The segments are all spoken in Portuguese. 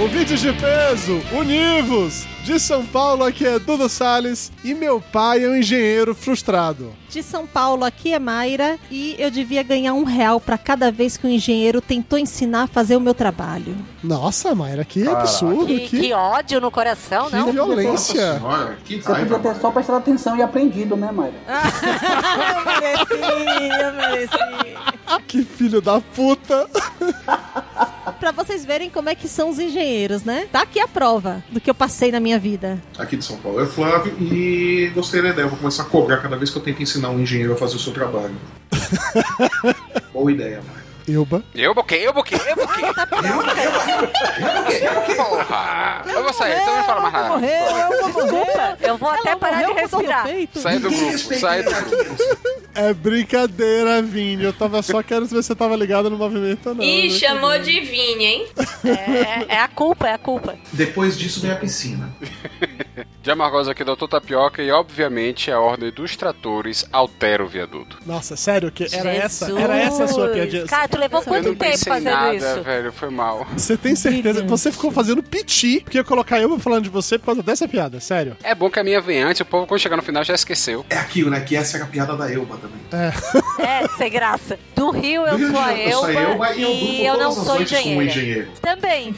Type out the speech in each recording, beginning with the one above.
Ouvintes de peso, univos! De São Paulo, aqui é Dudu Salles e meu pai é um engenheiro frustrado. De São Paulo, aqui é Mayra e eu devia ganhar um real para cada vez que um engenheiro tentou ensinar a fazer o meu trabalho. Nossa, Mayra, que absurdo! Que, Que, que ódio no coração, que não? violência! Olha, que Você raiva. podia ter só prestado atenção e aprendido, né, Mayra? eu mereci, eu mereci. Que filho da puta! Pra vocês verem como é que são os engenheiros, né? Tá aqui a prova do que eu passei na minha vida. Aqui de São Paulo é o Flávio e gostei da ideia. Vou começar a cobrar cada vez que eu tento ensinar um engenheiro a fazer o seu trabalho. Boa ideia, mano. Elba. Eu buquei, eu buquei, eu buquei. Porra! Eu vou sair, então não fala mais nada. Morreu, eu vou Desculpa, eu vou até parar de respirar. peito. Sai do grupo, sai do grupo. É brincadeira, Vini. Eu tava só querendo ver se você tava ligado no movimento ou não. Ih, né? chamou de Vini, hein? É, é a culpa, é a culpa. Depois disso vem a piscina. Diamargosa aqui, doutor Tapioca, e obviamente a ordem dos tratores altera o viaduto. Nossa, sério, que era essa? Era essa a sua piadinha? Cara, tu levou eu quanto tempo pensei fazendo nada, isso? velho, foi mal. Você tem certeza? Brilhante. Você ficou fazendo piti porque ia colocar eu falando de você por causa dessa piada, sério. É bom que a minha vem antes, o povo quando chegar no final já esqueceu. É aquilo, né? Que essa era a piada da Elba também. É, sem graça. Do Rio eu Do Rio de sou a Janeiro, eu sou a Elba e eu e eu não sou um engenheira. engenheiro. Também.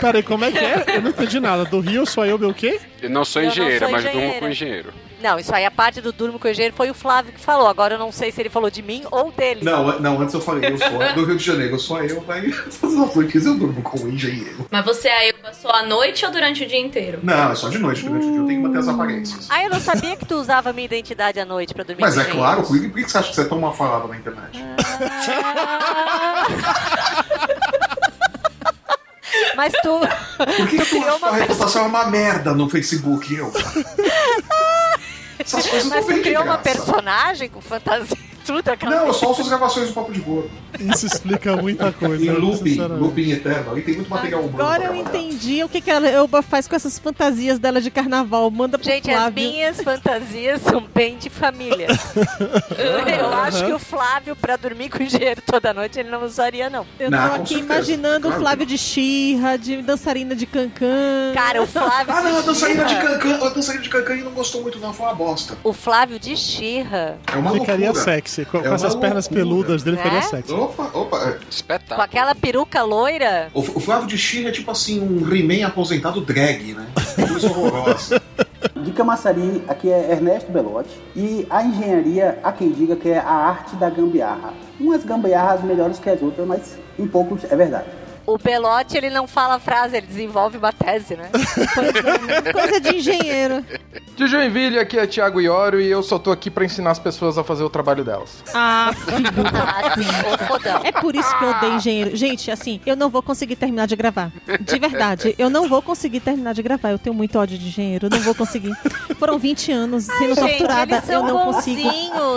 Peraí, como é que é? Eu não entendi nada. Do Rio, sou eu, meu quê? Eu não sou Eu não sou mas durmo com engenheiro. Não, isso aí, a parte do Durmo com o engenheiro foi o Flávio que falou. Agora eu não sei se ele falou de mim ou dele. Não, não, antes eu falei, eu sou do Rio de Janeiro, eu sou a Elba e todas as noites eu durmo com engenheiro. Mas você é a Elba só à noite ou durante o dia inteiro? Não, é só de noite, durante o dia eu tenho que manter as aparências. Ah, eu não sabia que tu usava minha identidade à noite pra dormir Mas com é engenheiros. claro, por que, por que você acha que você é tão mal falado na internet? Ah. Mas tu. Por que, tu criou acha que a uma reputação é uma merda no Facebook, Elba? Essas coisas Mas não tu criou uma graça. personagem com fantasia e tudo aquela. Não, eu só ouço as gravações do Papo de Gordo. Isso explica muita coisa. Em looping, sinceramente. looping eterno. Ali tem muito material humano. Agora eu entendi o que, que a Elba faz com essas fantasias dela de carnaval. Manda pro Gente, as Flávio. minhas fantasias são bem de família. eu acho que o Flávio, pra dormir com o engenheiro toda noite, ele não usaria, não. Eu Não, tô aqui certeza. imaginando Claro o Flávio de Xirra, de dançarina de cancã. Cara, o Flávio. Ah, não, a dançarina de Cancan, a dançarina de Cancan não gostou muito, não, foi uma bosta. O Flávio de Xirra. É uma Ficaria loucura. sexy. Com, É com essas uma pernas loucura. peludas dele, ficaria É? sexy. Opa, opa. é. Com Espetáculo. aquela peruca loira. O, o Flávio de Xirra é tipo assim, um He-Man aposentado drag, né? Coisa horrorosa. De Camaçari, aqui é Ernesto Belotti. E a engenharia, há quem diga que é a arte da gambiarra. Umas gambiarras melhores que as outras, mas em poucos é verdade. O Belote, ele não fala frase, ele desenvolve uma tese, né? Coisa de engenheiro. De Joinville, aqui é Thiago Ioro e eu só tô aqui pra ensinar as pessoas a fazer o trabalho delas. Ah, Ah, sim, ô fodão. é por isso que eu odeio engenheiro. Gente, assim, eu não vou conseguir terminar de gravar. De verdade, eu não vou conseguir terminar de gravar. Eu tenho muito ódio de engenheiro, eu não vou conseguir. Foram 20 anos sendo Gente, torturada, são eu não consigo.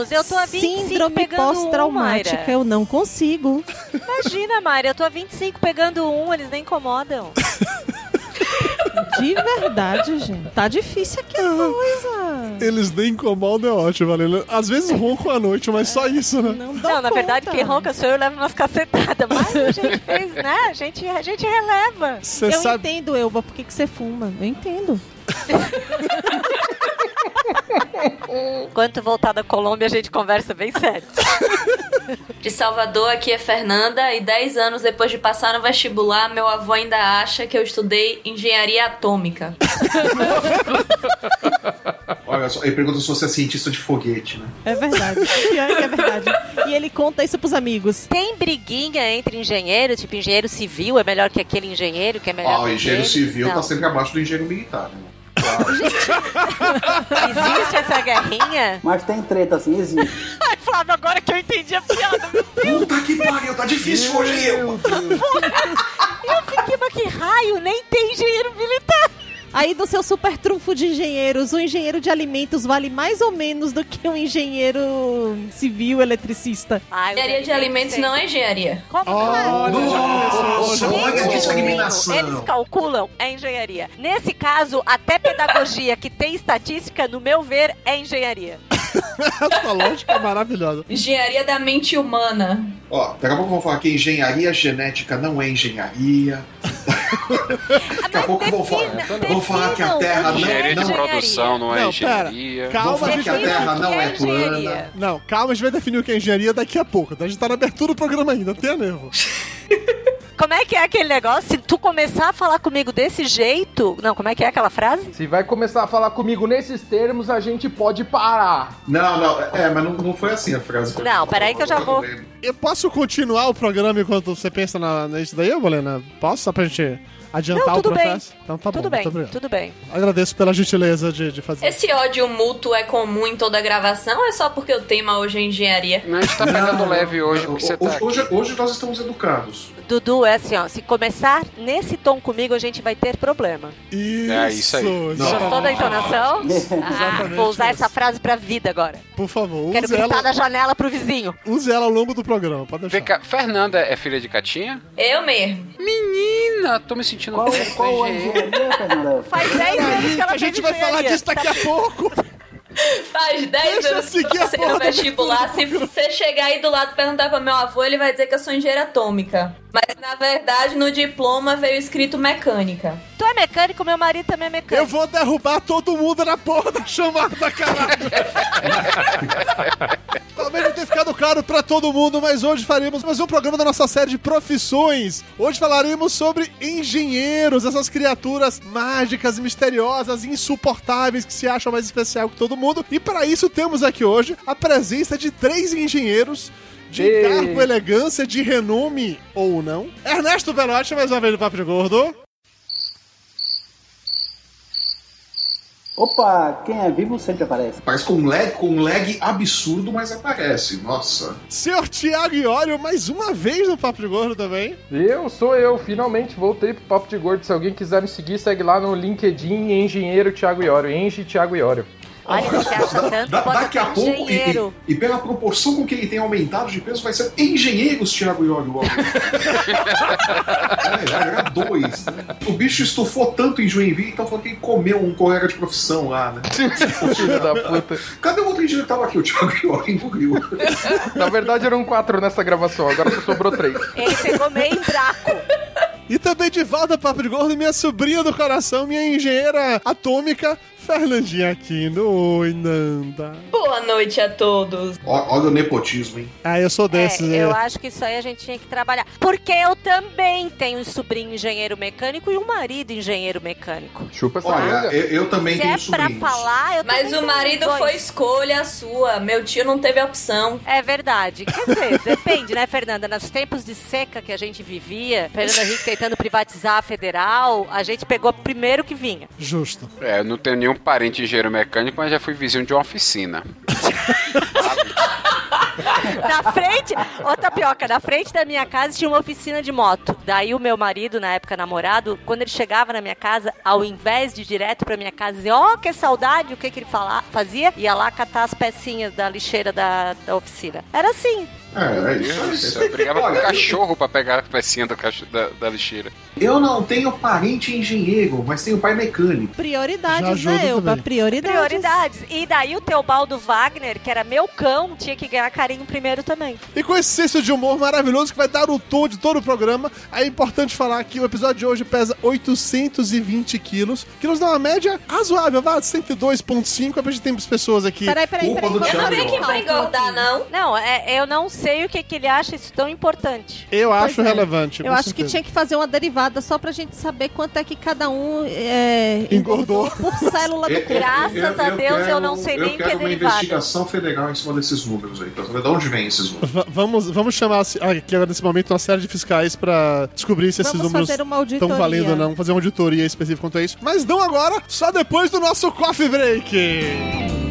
Eu tô há 25 Síndrome um, pós-traumática, eu não consigo. Imagina, Mayra, eu tô há 25 pegando um, eles nem incomodam. De verdade, gente. Tá difícil aqui a coisa. Eles nem incomodam, é ótimo, Valendo. Às vezes ronco à noite, mas só isso, né? Não, Não, na verdade, quem ronca sou eu, leva umas cacetadas. Mas a gente fez, né? A gente, a gente releva. Você Eu sabe. entendo, Elba, por que, que você fuma. Eu entendo. Quando tu voltar da Colômbia, a gente conversa bem sério. De Salvador, aqui é Fernanda, e 10 anos depois de passar no vestibular, meu avô ainda acha que eu estudei engenharia atômica. Olha só, ele pergunta se você é cientista de foguete, né? É verdade. Que é verdade. E ele conta isso pros amigos. Tem briguinha entre engenheiro, tipo engenheiro civil é melhor que aquele engenheiro que é melhor que o engenheiro civil Não. tá sempre abaixo do engenheiro militar, né? Existe essa guerrinha? Mas tem treta assim, existe. Ai, Flávio, agora que eu entendi a piada, meu Puta que pariu, tá difícil hoje eu. Eu fiquei, mas que raio, nem tem engenheiro militar. Aí do seu super trunfo de engenheiros, o engenheiro de alimentos vale mais ou menos do que um engenheiro civil eletricista. Ai, Engenharia de alimentos não é engenharia. Como Nossa, olha a Eles discriminação. calculam é engenharia. Nesse caso, até pedagogia que tem estatística, no meu ver, é engenharia. Essa lógica é maravilhosa. Engenharia da mente humana. Ó, daqui a pouco vão falar que engenharia genética não é engenharia. Daqui a pouco vão falar, vão falar que a Terra Engenharia não, de não, produção não é Não, pera. engenharia. Calma, vão falar que a Terra não é é plana. engenharia. Não, calma, a gente vai definir o que é engenharia daqui a pouco. A gente tá na abertura do programa ainda, não tenha nervo. Como é que é aquele negócio? Se tu começar a falar comigo desse jeito. Não, como é que é aquela frase? Se vai começar a falar comigo nesses termos, a gente pode parar. Não, não, é, mas não, não foi assim a frase. Não, peraí que eu já vou- Eu posso continuar o programa enquanto você pensa na, nisso daí, Bolena? Posso? Só pra gente adiantar Não, o tudo bem. processo? Então tá tudo bom, bem, muito tudo bem. Agradeço pela gentileza de, de fazer. Esse ódio mútuo é comum em toda gravação ou é só porque o tema hoje é engenharia? Não, a gente tá pegando leve hoje, porque você tá hoje, aqui. hoje, hoje nós estamos educados. Dudu, é assim, ó. Se começar nesse tom comigo, a gente vai ter problema. Isso, É, isso aí. Gostou da entonação? Ah, vou usar isso. essa frase pra vida agora. Por favor, Quero use gritar ela, da janela pro vizinho. use ela ao longo do programa, pode deixar. Vem cá, Fernanda é filha de Catinha? Eu mesmo. Menina, tô me sentindo Qual, velho com qual a engenheiro. engenharia, Fernanda? Faz 10 anos que ela a gente vai falar disso daqui a pouco. Faz 10 Deixa eu anos que eu porra no vestibular. Se você chegar aí do lado e perguntar pra meu avô, ele vai dizer que eu sou engenheira atômica. Mas na verdade, no diploma veio escrito mecânica. Tu é mecânico, meu marido também é Eu mecânico. vou derrubar todo mundo na porra da chamada, caralho. Talvez não tenha ficado claro pra todo mundo, mas hoje faremos mais um programa da nossa série de profissões. Hoje falaremos sobre engenheiros, essas criaturas mágicas, misteriosas, insuportáveis que se acham mais especial que todo mundo. E para isso temos aqui hoje a presença de três engenheiros de cargo, elegância, de renome ou não. Ernesto Belotti, mais uma vez no Papo de Gordo. Opa, quem é vivo sempre aparece. Parece com um lag, com um lag absurdo, mas aparece. Nossa. Senhor Tiago Iório, mais uma vez no Papo de Gordo também. Eu sou eu, finalmente voltei pro Papo de Gordo. Se alguém quiser me seguir, segue lá no LinkedIn Engenheiro Thiago Iório. Engie Thiago Iório. Olha, você acha tanto, Da- bota daqui a pouco, e, engenheiro. e- e pela proporção com que ele tem aumentado de peso, vai ser engenheiros Thiago Iório. logo. é, dois. né? O bicho estufou tanto em Joinville, então falou que ele comeu um colega de profissão lá, né? Filho da puta. Cadê o outro engenheiro que tava aqui? O Thiago Iório engoliu. Na verdade eram quatro nessa gravação, agora só sobrou três. Ele pegou meio em braco. E também de volta Papo de Gordo, minha sobrinha do coração, minha engenheira atômica, Fernandinha Aquino. Oi, Nanda. Boa noite a todos. Olha o nepotismo, hein? Ah, eu sou desses, É, é. eu acho que isso aí a gente tinha que trabalhar. Porque eu também tenho um sobrinho engenheiro mecânico e um marido engenheiro mecânico. Chupa essa Olha, eu, eu também Se tenho é pra sobrinhos. falar, eu Mas o marido dois. foi escolha sua. Meu tio não teve opção. É verdade. Quer dizer, depende, né, Fernanda? Nos tempos de seca que a gente vivia, Fernanda Henrique tentando privatizar a federal, a gente pegou primeiro que vinha. Justo. É, não tenho nenhum parente engenheiro mecânico, mas já fui vizinho de uma oficina. Na frente, ô Tapioca, na frente da minha casa tinha uma oficina de moto. Daí o meu marido, na época namorado, quando ele chegava na minha casa, ao invés de ir direto pra minha casa dizer, ó, que saudade, o que que ele fala, fazia? Ia lá catar as pecinhas da lixeira da, da oficina. Era assim. É, é Deus do isso céu, aí. eu brigava com Olha, o cachorro pra pegar a pecinha cacho- da, da lixeira. Eu não tenho parente engenheiro, mas tenho pai mecânico. Prioridades, né, Elba? Prioridades. Prioridades. E daí o Teobaldo Wagner, que era meu cão, tinha que ganhar carinho primeiro também. E com esse senso de humor maravilhoso que vai dar o tom de todo o programa, é importante falar que o episódio de hoje pesa 820 quilos, que nos dá uma média razoável, vá, 102,5, é pra gente ter pessoas aqui. Peraí, peraí, peraí. Eu não pra cálculo engordar, não. Não, é, eu não sei o que, que ele acha isso tão importante. Eu acho Pois é. relevante. Eu acho certeza. que tinha que fazer uma derivada só pra gente saber quanto é que cada um é, Engordou. por célula do Eu- corpo. eu- Graças a Deus eu não sei eu nem o que quero é uma derivada. investigação federal em cima desses números aí, pra saber de onde vem esses números. Va- Vamos, vamos chamar aqui agora nesse momento uma série de fiscais pra descobrir se esses Vamos números uma estão valendo ou não, fazer uma auditoria específica quanto a isso. Mas não agora, só depois do nosso coffee break.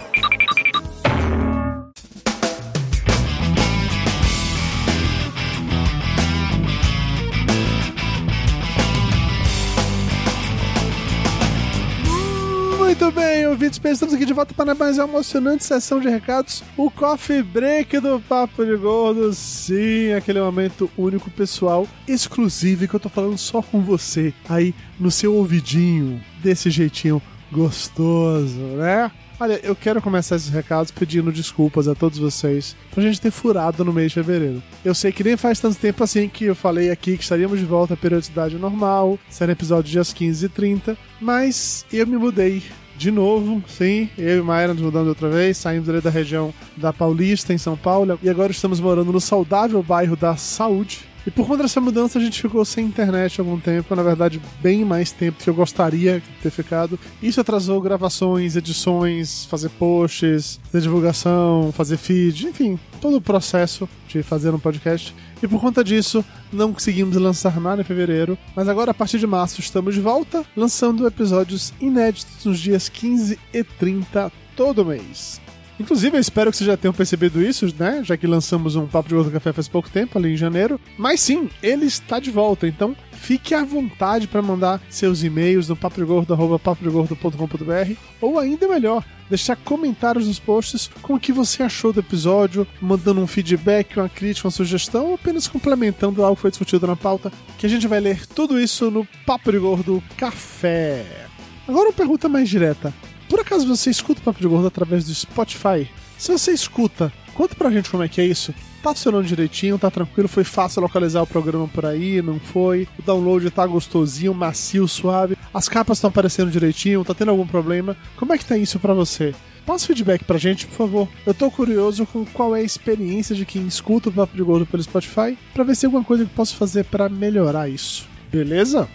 Muito bem, ouvintes, estamos aqui de volta para mais uma emocionante sessão de recados. O Coffee Break do Papo de Gordo. Sim, aquele momento único, pessoal, exclusivo que eu tô falando só com você, aí no seu ouvidinho, desse jeitinho gostoso, né? Olha, eu quero começar esses recados pedindo desculpas a todos vocês por a gente ter furado no mês de fevereiro. Eu sei que nem faz tanto tempo assim que eu falei aqui que estaríamos de volta à periodicidade normal, será episódio dias 15 e 30, mas eu me mudei de novo, sim, eu e Mayra nos mudamos outra vez, saímos ali da região da Paulista, em São Paulo, e agora estamos morando no saudável bairro da Saúde. E por conta dessa mudança a gente ficou sem internet algum tempo, na verdade bem mais tempo que eu gostaria de ter ficado. Isso atrasou gravações, edições, fazer posts, fazer divulgação, fazer feed, enfim, todo o processo de fazer um podcast. E por conta disso, não conseguimos lançar nada em fevereiro, mas agora a partir de março estamos de volta, lançando episódios inéditos nos dias 15 e 30 todo mês. Inclusive, eu espero que vocês já tenham percebido isso, né? Já que lançamos um Papo de Gordo Café faz pouco tempo, ali em janeiro. Mas sim, ele está de volta, então fique à vontade para mandar seus e-mails no papodegordo.com.br ou ainda melhor, deixar comentários nos posts com o que você achou do episódio, mandando um feedback, uma crítica, uma sugestão ou apenas complementando algo que foi discutido na pauta, que a gente vai ler tudo isso no Papo de Gordo Café. Agora uma pergunta mais direta. Por acaso você escuta o Papo de Gordo através do Spotify? Se você escuta, conta pra gente como é que é isso. Tá funcionando direitinho, tá tranquilo, foi fácil localizar o programa por aí, não foi? O download tá gostosinho, macio, suave. As capas estão aparecendo direitinho, tá tendo algum problema? Como é que tá isso pra você? Passa feedback pra gente, por favor. Eu tô curioso com qual é a experiência de quem escuta o Papo de Gordo pelo Spotify, pra ver se tem alguma coisa que posso fazer para melhorar isso. Beleza?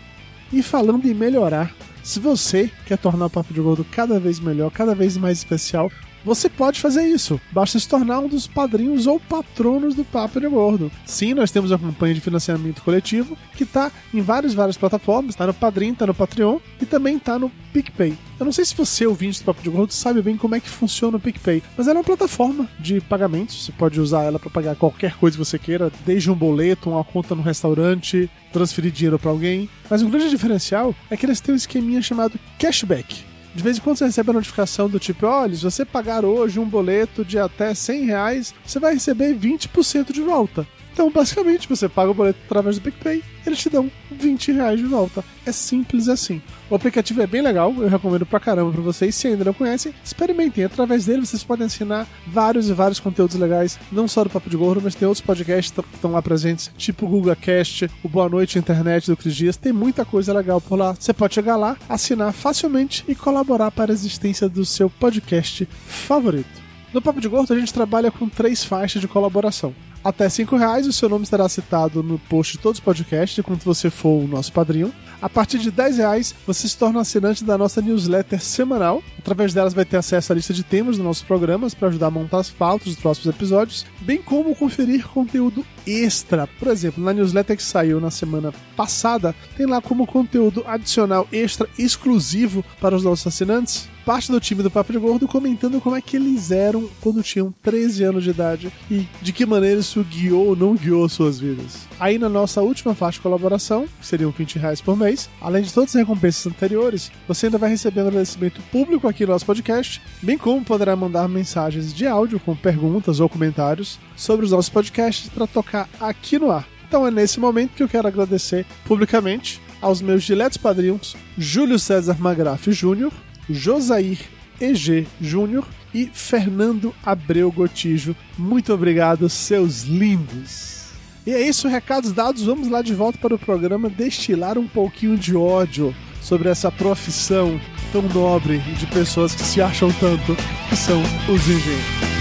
E falando em melhorar, se você quer tornar o Papo de Gordo cada vez melhor, cada vez mais especial, você pode fazer isso. Basta se tornar um dos padrinhos ou patronos do Papo de Gordo. Sim, nós temos a campanha de financiamento coletivo que está em várias, várias plataformas. Está no Padrim, está no Patreon e também está no PicPay. Eu não sei se você, ouvinte do Papo de Gordo, sabe bem como é que funciona o PicPay, mas ela é uma plataforma de pagamentos. Você pode usar ela para pagar qualquer coisa que você queira, desde um boleto, uma conta no restaurante, transferir dinheiro para alguém. Mas o grande diferencial é que eles têm um esqueminha chamado cashback. De vez em quando você recebe a notificação do tipo, olha, se você pagar hoje um boleto de até 100 reais, você vai receber 20% de volta. Então, basicamente, você paga o boleto através do PicPay, eles te dão 20 reais de volta. É simples assim. O aplicativo é bem legal, eu recomendo pra caramba pra vocês. Se ainda não conhecem, experimentem. Através dele vocês podem assinar vários e vários conteúdos legais, não só do Papo de Gordo, mas tem outros podcasts que estão lá presentes, tipo o Google Cast, o Boa Noite Internet do Cris Dias. Tem muita coisa legal por lá. Você pode chegar lá, assinar facilmente e colaborar para a existência do seu podcast favorito. No Papo de Gordo, a gente trabalha com três faixas de colaboração. Até cinco reais, o seu nome estará citado no post de todos os podcasts, enquanto você for o nosso padrinho. A partir de 10 reais, você se torna assinante da nossa newsletter semanal. Através delas vai ter acesso à lista de temas dos nossos programas para ajudar a montar as pautas dos próximos episódios, bem como conferir conteúdo extra. Por exemplo, na newsletter que saiu na semana passada, tem lá como conteúdo adicional extra exclusivo para os nossos assinantes parte do time do Papo de Gordo comentando como é que eles eram quando tinham 13 anos de idade e de que maneira isso guiou ou não guiou suas vidas. Aí na nossa última faixa de colaboração, que seriam 20 reais por mês, além de todas as recompensas anteriores, você ainda vai receber um agradecimento público aqui no nosso podcast, bem como poderá mandar mensagens de áudio com perguntas ou comentários sobre os nossos podcasts para tocar aqui no ar. Então é nesse momento que eu quero agradecer publicamente aos meus diletos padrinhos Júlio César Magraf Júnior, Josair EG Júnior e Fernando Abreu Gotijo. Muito obrigado, seus lindos. E é isso, recados dados. Vamos lá de volta para o programa destilar um pouquinho de ódio sobre essa profissão tão nobre de pessoas que se acham tanto, que são os engenheiros.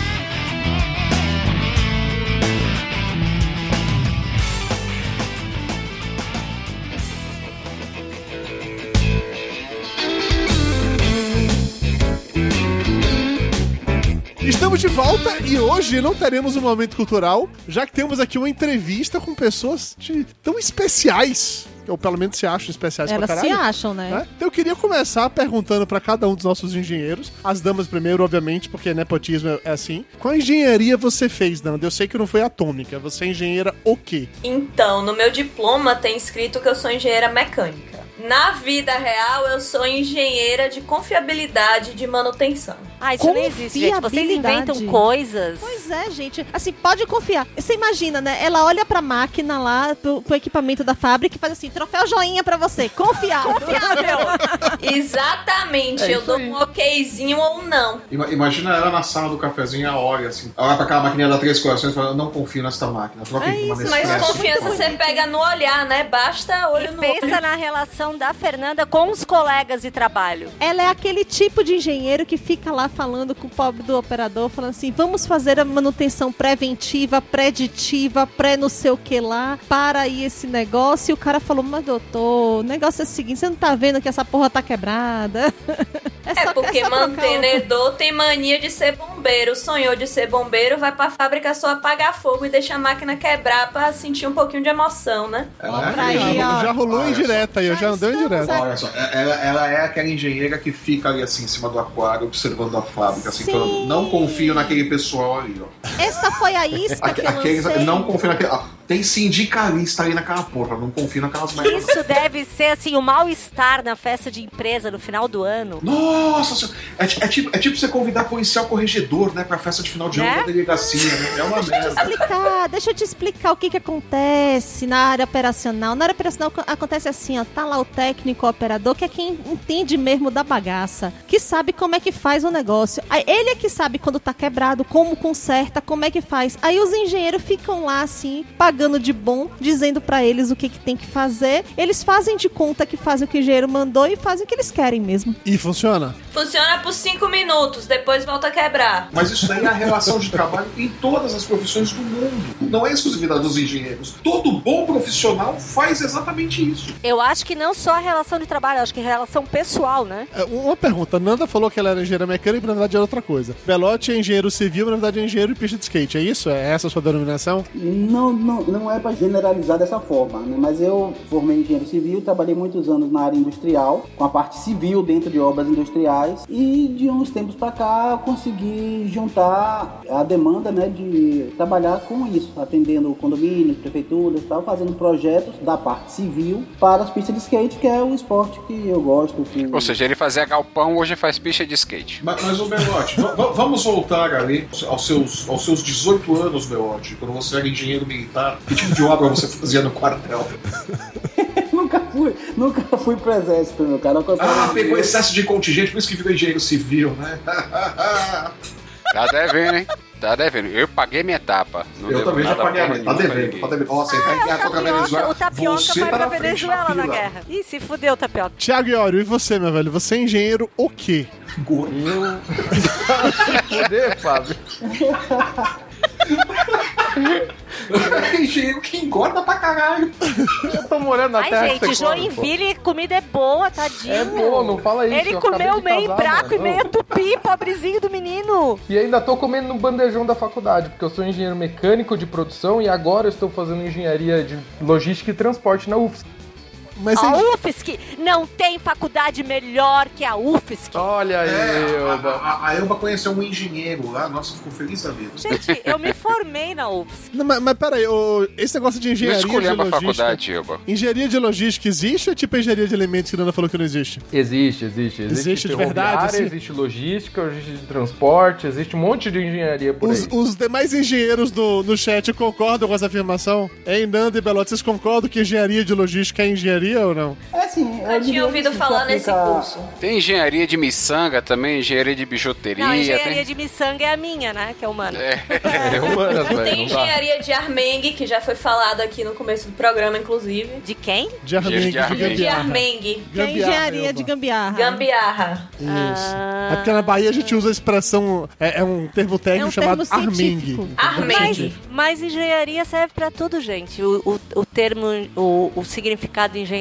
De volta e hoje não teremos um momento cultural, já que temos aqui uma entrevista com pessoas de- tão especiais. Ou pelo menos se acham especiais Elas pra se caralho. acham, né? Então eu queria começar perguntando pra cada um dos nossos engenheiros, as damas primeiro, obviamente, porque nepotismo é- é assim. Qual engenharia você fez, Nanda? Eu sei que não foi atômica. Você é engenheira o quê? Então, no meu diploma tem escrito que eu sou engenheira mecânica. Na vida real, eu sou engenheira de confiabilidade de manutenção. Ah, isso não existe, gente. Vocês inventam coisas. Pois é, gente. Assim, pode confiar. Você imagina, né? Ela olha pra máquina lá, pro, pro equipamento da fábrica e faz assim, troféu joinha pra você. Confiável. Confiável. Exatamente, É eu dou aí. um okzinho ou não. Ima- Imagina ela na sala do cafezinho, ela olha assim, ela olha pra aquela maquininha da Três Corações e fala, eu não confio nesta máquina, troca É isso, mas confiança você pega no olhar, né? Basta olho no Pensa olho. na relação da Fernanda com os colegas de trabalho. Ela é aquele tipo de engenheiro que fica lá falando com o pobre do operador, falando assim: vamos fazer a manutenção preventiva, preditiva, pré não sei o que lá, para aí esse negócio. E o cara falou: mas doutor, o negócio é o seguinte: você não tá vendo que essa porra tá quebrada? É porque só trocar mantenedor tem mania de ser bombeiro. Sonhou de ser bombeiro, vai pra fábrica só apagar fogo e deixa a máquina quebrar pra sentir um pouquinho de emoção, né? Ela é ó. Já rolou Olha indireta aí, eu já indireta. Olha só, ela, ela é aquela engenheira que fica ali assim em cima do aquário observando a fábrica, assim, Sim. falando, não confio naquele pessoal ali, ó. Esta foi a isca que eu Aqueles, não confio naquele. ah, tem sindicalista ali naquela porra, não confio naquelas merdas. Isso deve ser assim o mal-estar na festa de empresa no final do ano. Nossa senhora, é, é tipo, é tipo você convidar policial corregedor, né, pra festa de final de ano Né? da delegacia, né? É uma merda. explicar, deixa eu te explicar o que que acontece na área operacional. Na área operacional co- acontece assim, ó, tá lá o técnico operador, que é quem entende mesmo da bagaça, que sabe como é que faz o negócio. Aí ele é que sabe quando tá quebrado, como conserta, como é que faz. Aí os engenheiros ficam lá assim, pagando de bom, dizendo pra eles o que que tem que fazer. Eles fazem de conta que fazem o que o engenheiro mandou e fazem o que eles querem mesmo. E funciona? Funciona por cinco minutos, depois volta a quebrar. Mas isso daí é a relação de trabalho em todas as profissões do mundo. Não é exclusividade dos engenheiros. Todo bom profissional faz exatamente isso. Eu acho que não só a relação de trabalho, acho que relação pessoal, né? É, Uma pergunta, Nanda falou que ela era engenheira mecânica e na verdade era outra coisa. Belote é engenheiro civil, na verdade é engenheiro de pista de skate, é isso? É essa a sua denominação? Não, não, não é para generalizar dessa forma, né? mas eu formei engenheiro civil, trabalhei muitos anos na área industrial, com a parte civil dentro de obras industriais, e de uns tempos para cá eu consegui juntar a demanda né, de trabalhar com isso, atendendo condomínios, prefeituras e tal, fazendo projetos da parte civil para as pistas de skate, que é o esporte que eu gosto. Que... Ou seja, ele fazia galpão, hoje faz pista de skate. Mas, mas ô Belote, va- va- vamos voltar ali aos seus, aos seus 18 anos, Belote, quando você era engenheiro militar. Que tipo de obra você fazia no quartel? nunca fui, nunca fui pro exército, meu cara. Ah, pegou excesso de contingente, por isso que virou engenheiro civil, né? Tá devendo, hein? Tá devendo. Eu paguei minha etapa. Não Eu também já paguei a minha. Tá devendo, tá devendo. Tá em guerra contra a Venezuela. o tapioca Você vai tá pra na Venezuela na fila. guerra. Ih, se fudeu, tapioca. Tiago Iório, e você, meu velho? Você é engenheiro o quê? Fuder, Fábio. engenheiro que engorda pra caralho. Eu tô morando na terra Ai, gente, pô. Joinville, comida é boa, tadinho. É boa, não fala isso, Ele comeu meio casar, braco e meio tupi, pobrezinho do menino. E ainda tô comendo no bandejão da faculdade, porque eu sou engenheiro mecânico de produção e agora eu estou fazendo engenharia de logística e transporte na UFSC. Mas a UFSC não tem faculdade melhor que a UFSC. Olha aí, É, a, Elba. a, a Elba conheceu um engenheiro lá, nossa, ficou feliz da vida. Gente, eu me formei na UFSC. Não, mas, mas peraí, ô, esse negócio de engenharia de a logística... faculdade, Ilba. Engenharia de logística existe ou é tipo engenharia de elementos que a Nanda falou que não existe? Existe, existe. Existe, Existe de verdade, assim? Existe logística, existe transporte, existe um monte de engenharia por Os, aí. os demais engenheiros do, no chat concordam com essa afirmação? Hein, Nanda e Belote, vocês concordam que engenharia de logística é engenharia ou não? É assim, Eu tinha ouvido falar nesse curso. Tem engenharia de miçanga também, engenharia de bijuteria. Não, a engenharia tem... de miçanga é a minha, né? Que é humana. É humanas, velho. Tem não dá. engenharia de Armengue, que já foi falado aqui no começo do programa, inclusive. De quem? De Armengue, de, de Armengue. De. Armengue. Que é engenharia de gambiarra. Gambiarra. Isso. É porque na Bahia a gente usa a expressão, é, é um termo técnico É um chamado termo armengue. científico. Mas, Armengue. mas engenharia serve pra tudo, gente. O, o, o termo, o, o significado de engenharia.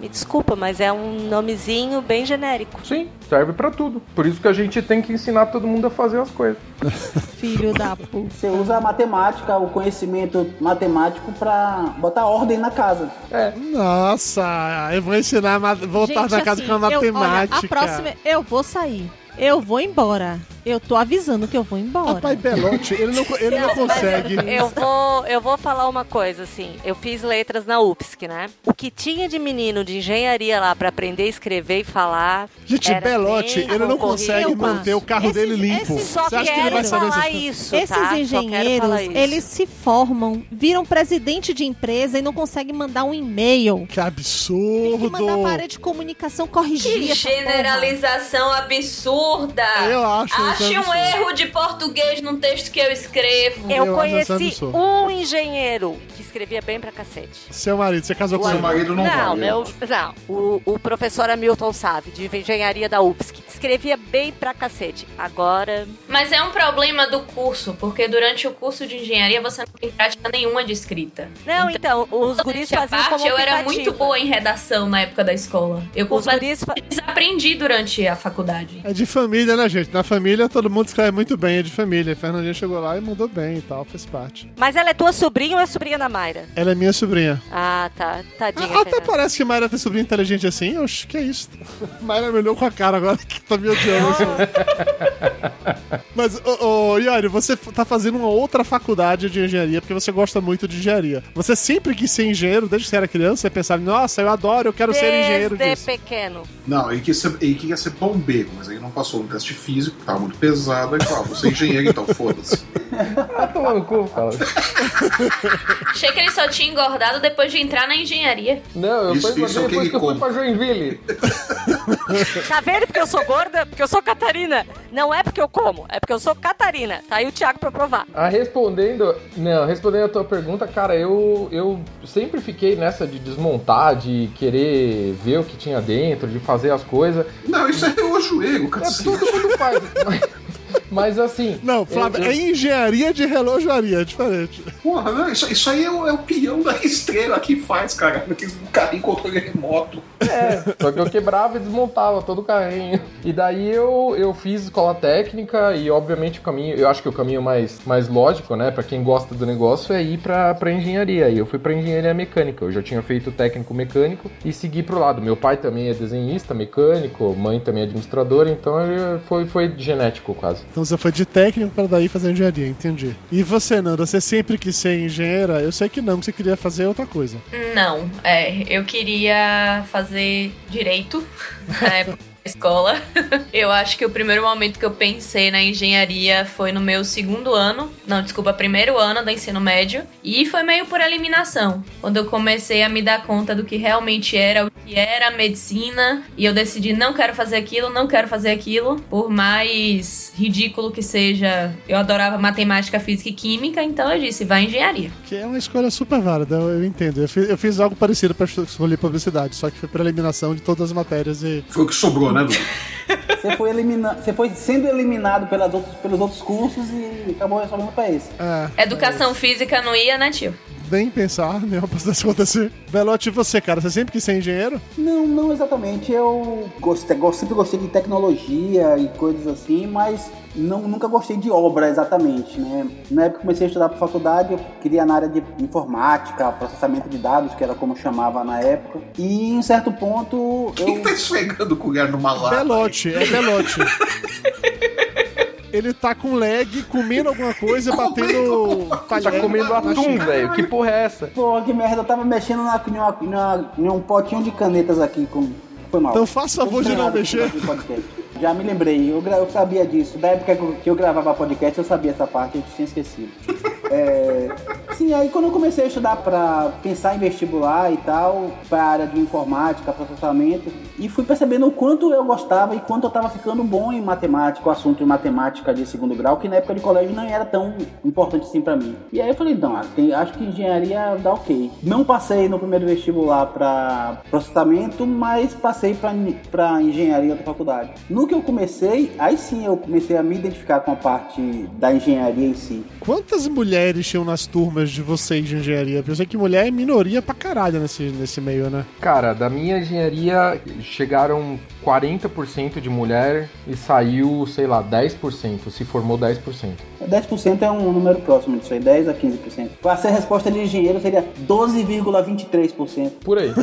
Me desculpa, mas é um nomezinho bem genérico. Sim, serve pra tudo. Por isso que a gente tem que ensinar todo mundo a fazer as coisas. Filho da puta. Você usa a matemática, o conhecimento matemático pra botar ordem na casa. É. Nossa, eu vou ensinar voltar Gente, na casa assim, com a eu- olha, matemática. a próxima, eu vou sair. Eu vou embora. Eu tô avisando que eu vou embora. Papai Belote, ele não, ele não consegue. Eu vou, eu vou falar uma coisa, assim. Eu fiz letras na UFSC, né? O que tinha de menino de engenharia lá pra aprender a escrever e falar. Gente, Belote, ele não consegue manter o carro dele limpo. Só Você acha que ele vai saber falar isso, Esses tá? Engenheiros, isso. eles se formam, viram presidente de empresa e não conseguem mandar um e-mail. Que absurdo! Tem que mandar para a área de comunicação corrigir Que essa porra. generalização absurda! Eu acho isso Ache um erro de português no texto que eu escrevo. Eu, Eu conheci um engenheiro escrevia bem pra cacete. Seu marido, você casou com Seu marido não, não, vale. meu, não. O, o professor Hamilton Save, de engenharia da UFSC, escrevia bem pra cacete. Agora, Mas é um problema do curso, porque durante o curso de engenharia você não tem prática nenhuma de escrita. não, então, os guris faziam parte como eu era muito boa em redação na época da escola. Eu Os guris fa- aprendi durante a faculdade. É de família, né, gente? Na família todo mundo escreve muito bem, é de família. A Fernandinha chegou lá e mandou bem e tal, faz parte. Mas ela é tua sobrinha ou é sobrinha da Mayra? Ela é minha sobrinha. Ah, tá. Tadinha. Ah, Até Fernanda. parece que Mayra tem sobrinho inteligente assim. Oxe, que é isso? Mayra me olhou com a cara agora que tá me odiando. assim. Mas, ô, ô, Yari, você tá fazendo uma outra faculdade de engenharia porque você gosta muito de engenharia. Você sempre quis ser engenheiro, desde que você era criança, você pensava, nossa, eu adoro, eu quero ser engenheiro Desde disso. pequeno. Não, ele queria, ser, ele queria ser bombeiro, mas aí não passou no teste físico, tava muito pesado. Aí falou, ah, você é engenheiro, então foda-se. Ah, toma no cu, fala. Achei que ele só tinha engordado depois de entrar na engenharia. Não, eu Isso- é depois que eu fui pra Joinville. Tá vendo porque eu sou gorda? Porque eu sou Catarina. Não é porque eu como, é porque eu sou Catarina. Tá aí o Thiago pra provar. Ah, respondendo, não, respondendo a tua pergunta, cara, eu, eu sempre fiquei nessa de desmontar, de querer ver o que tinha dentro, de fazer as coisas. Não, isso é relojoeiro, É, cacete. todo mundo faz. Mas, mas assim. Não, Flávio, eu- eu- é engenharia de relojoaria, é diferente. Porra, não, isso, isso aí é o, é o peão da estrela que faz, cara. Aquele carrinho controle remoto. É, só que eu quebrava e desmontava todo o carrinho. E daí eu, eu fiz escola técnica e, obviamente, o caminho, eu acho que o caminho mais, mais lógico, né, pra quem gosta do negócio é ir pra, pra engenharia. E eu fui pra engenharia mecânica. Eu já tinha feito técnico mecânico e segui pro lado. Meu pai também é desenhista, mecânico, mãe também é administradora, então eu- foi, foi genético quase. Então você foi de técnico para daí fazer engenharia, entendi. E você, Nanda, você sempre quis ser engenheira? Eu sei que não, você queria fazer outra coisa. Não, é, eu queria fazer direito na época da escola. Eu acho que o primeiro momento que eu pensei na engenharia foi no meu segundo ano, não, desculpa, primeiro ano do ensino médio, e foi meio por eliminação, quando eu comecei a me dar conta do que realmente era, o que era a medicina, e eu decidi não quero fazer aquilo, não quero fazer aquilo, por mais ridículo que seja, eu adorava matemática, física e química, então eu disse, vai engenharia. Que é uma escolha super válida, eu, eu entendo. Eu fiz, eu fiz algo parecido para escolher publicidade, só que foi por eliminação de todas as matérias e. Foi o que sobrou, né, Dudu? Você foi, elimina... você foi sendo eliminado pelas outras, pelos outros cursos e acabou resolvendo pra esse. É, Educação física não ia, né, tio? Nem pensar, nem possibilidade de acontecer. Belote, e você, cara? Você sempre quis ser engenheiro? Não, não exatamente. Eu gostei, go- sempre gostei de tecnologia e coisas assim, mas não, nunca gostei de obra exatamente, né? Na época que comecei a estudar para faculdade, eu queria na área de informática, processamento de dados, que era como chamava na época. E em certo ponto Quem eu tá esfregando o colher numa lata? Belote, é Belote. Ele tá com lag, comendo alguma coisa, batendo Tá comendo na atum, China. velho. Que porra é essa? Pô, que merda, eu tava mexendo na, numa, numa- em um potinho de canetas aqui com. Foi mal. Então faça favor de não mexer. Já me lembrei, eu, eu sabia disso. Da época que eu, que eu gravava podcast, eu sabia essa parte, eu tinha esquecido. É, sim, aí quando eu comecei a estudar pra pensar em vestibular e tal, pra área de informática, processamento, e fui percebendo o quanto eu gostava e quanto eu tava ficando bom em matemática, o assunto em matemática de segundo grau, que na época de colégio não era tão importante assim pra mim. E aí eu falei, não, ah, acho que engenharia dá ok. Não passei no primeiro vestibular pra processamento, mas passei pra engenharia da faculdade. No que eu comecei, aí sim eu comecei a me identificar com a parte da engenharia em si. Quantas mulheres tinham nas turmas de vocês de engenharia? Eu sei que mulher é minoria pra caralho nesse, nesse meio, né? Cara, da minha engenharia chegaram 40% de mulher e saiu, sei lá, 10%, se formou 10%. 10% é um número próximo disso aí, 10 a 15%. Pra ser resposta de engenheiro seria 12,23%. Por aí.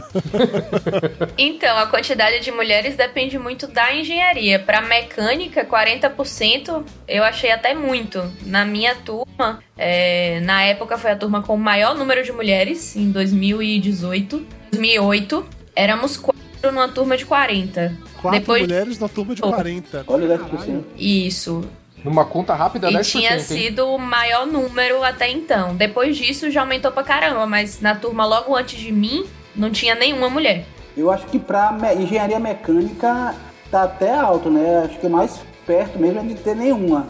Então, a quantidade de mulheres depende muito da engenharia. Para mecânica, 40% eu achei até muito. Na minha turma, é, na época foi a turma com o maior número de mulheres, em 2018. 2008, éramos quatro numa turma de 40. Quatro Depois mulheres na turma de 40. Olha 10%. Isso. Numa conta rápida, E 10%. tinha sido o maior número até então. Depois disso já aumentou pra caramba, mas na turma logo antes de mim não tinha nenhuma mulher. Eu acho que pra me- engenharia mecânica tá até alto, né? Acho que o mais perto mesmo é de ter nenhuma.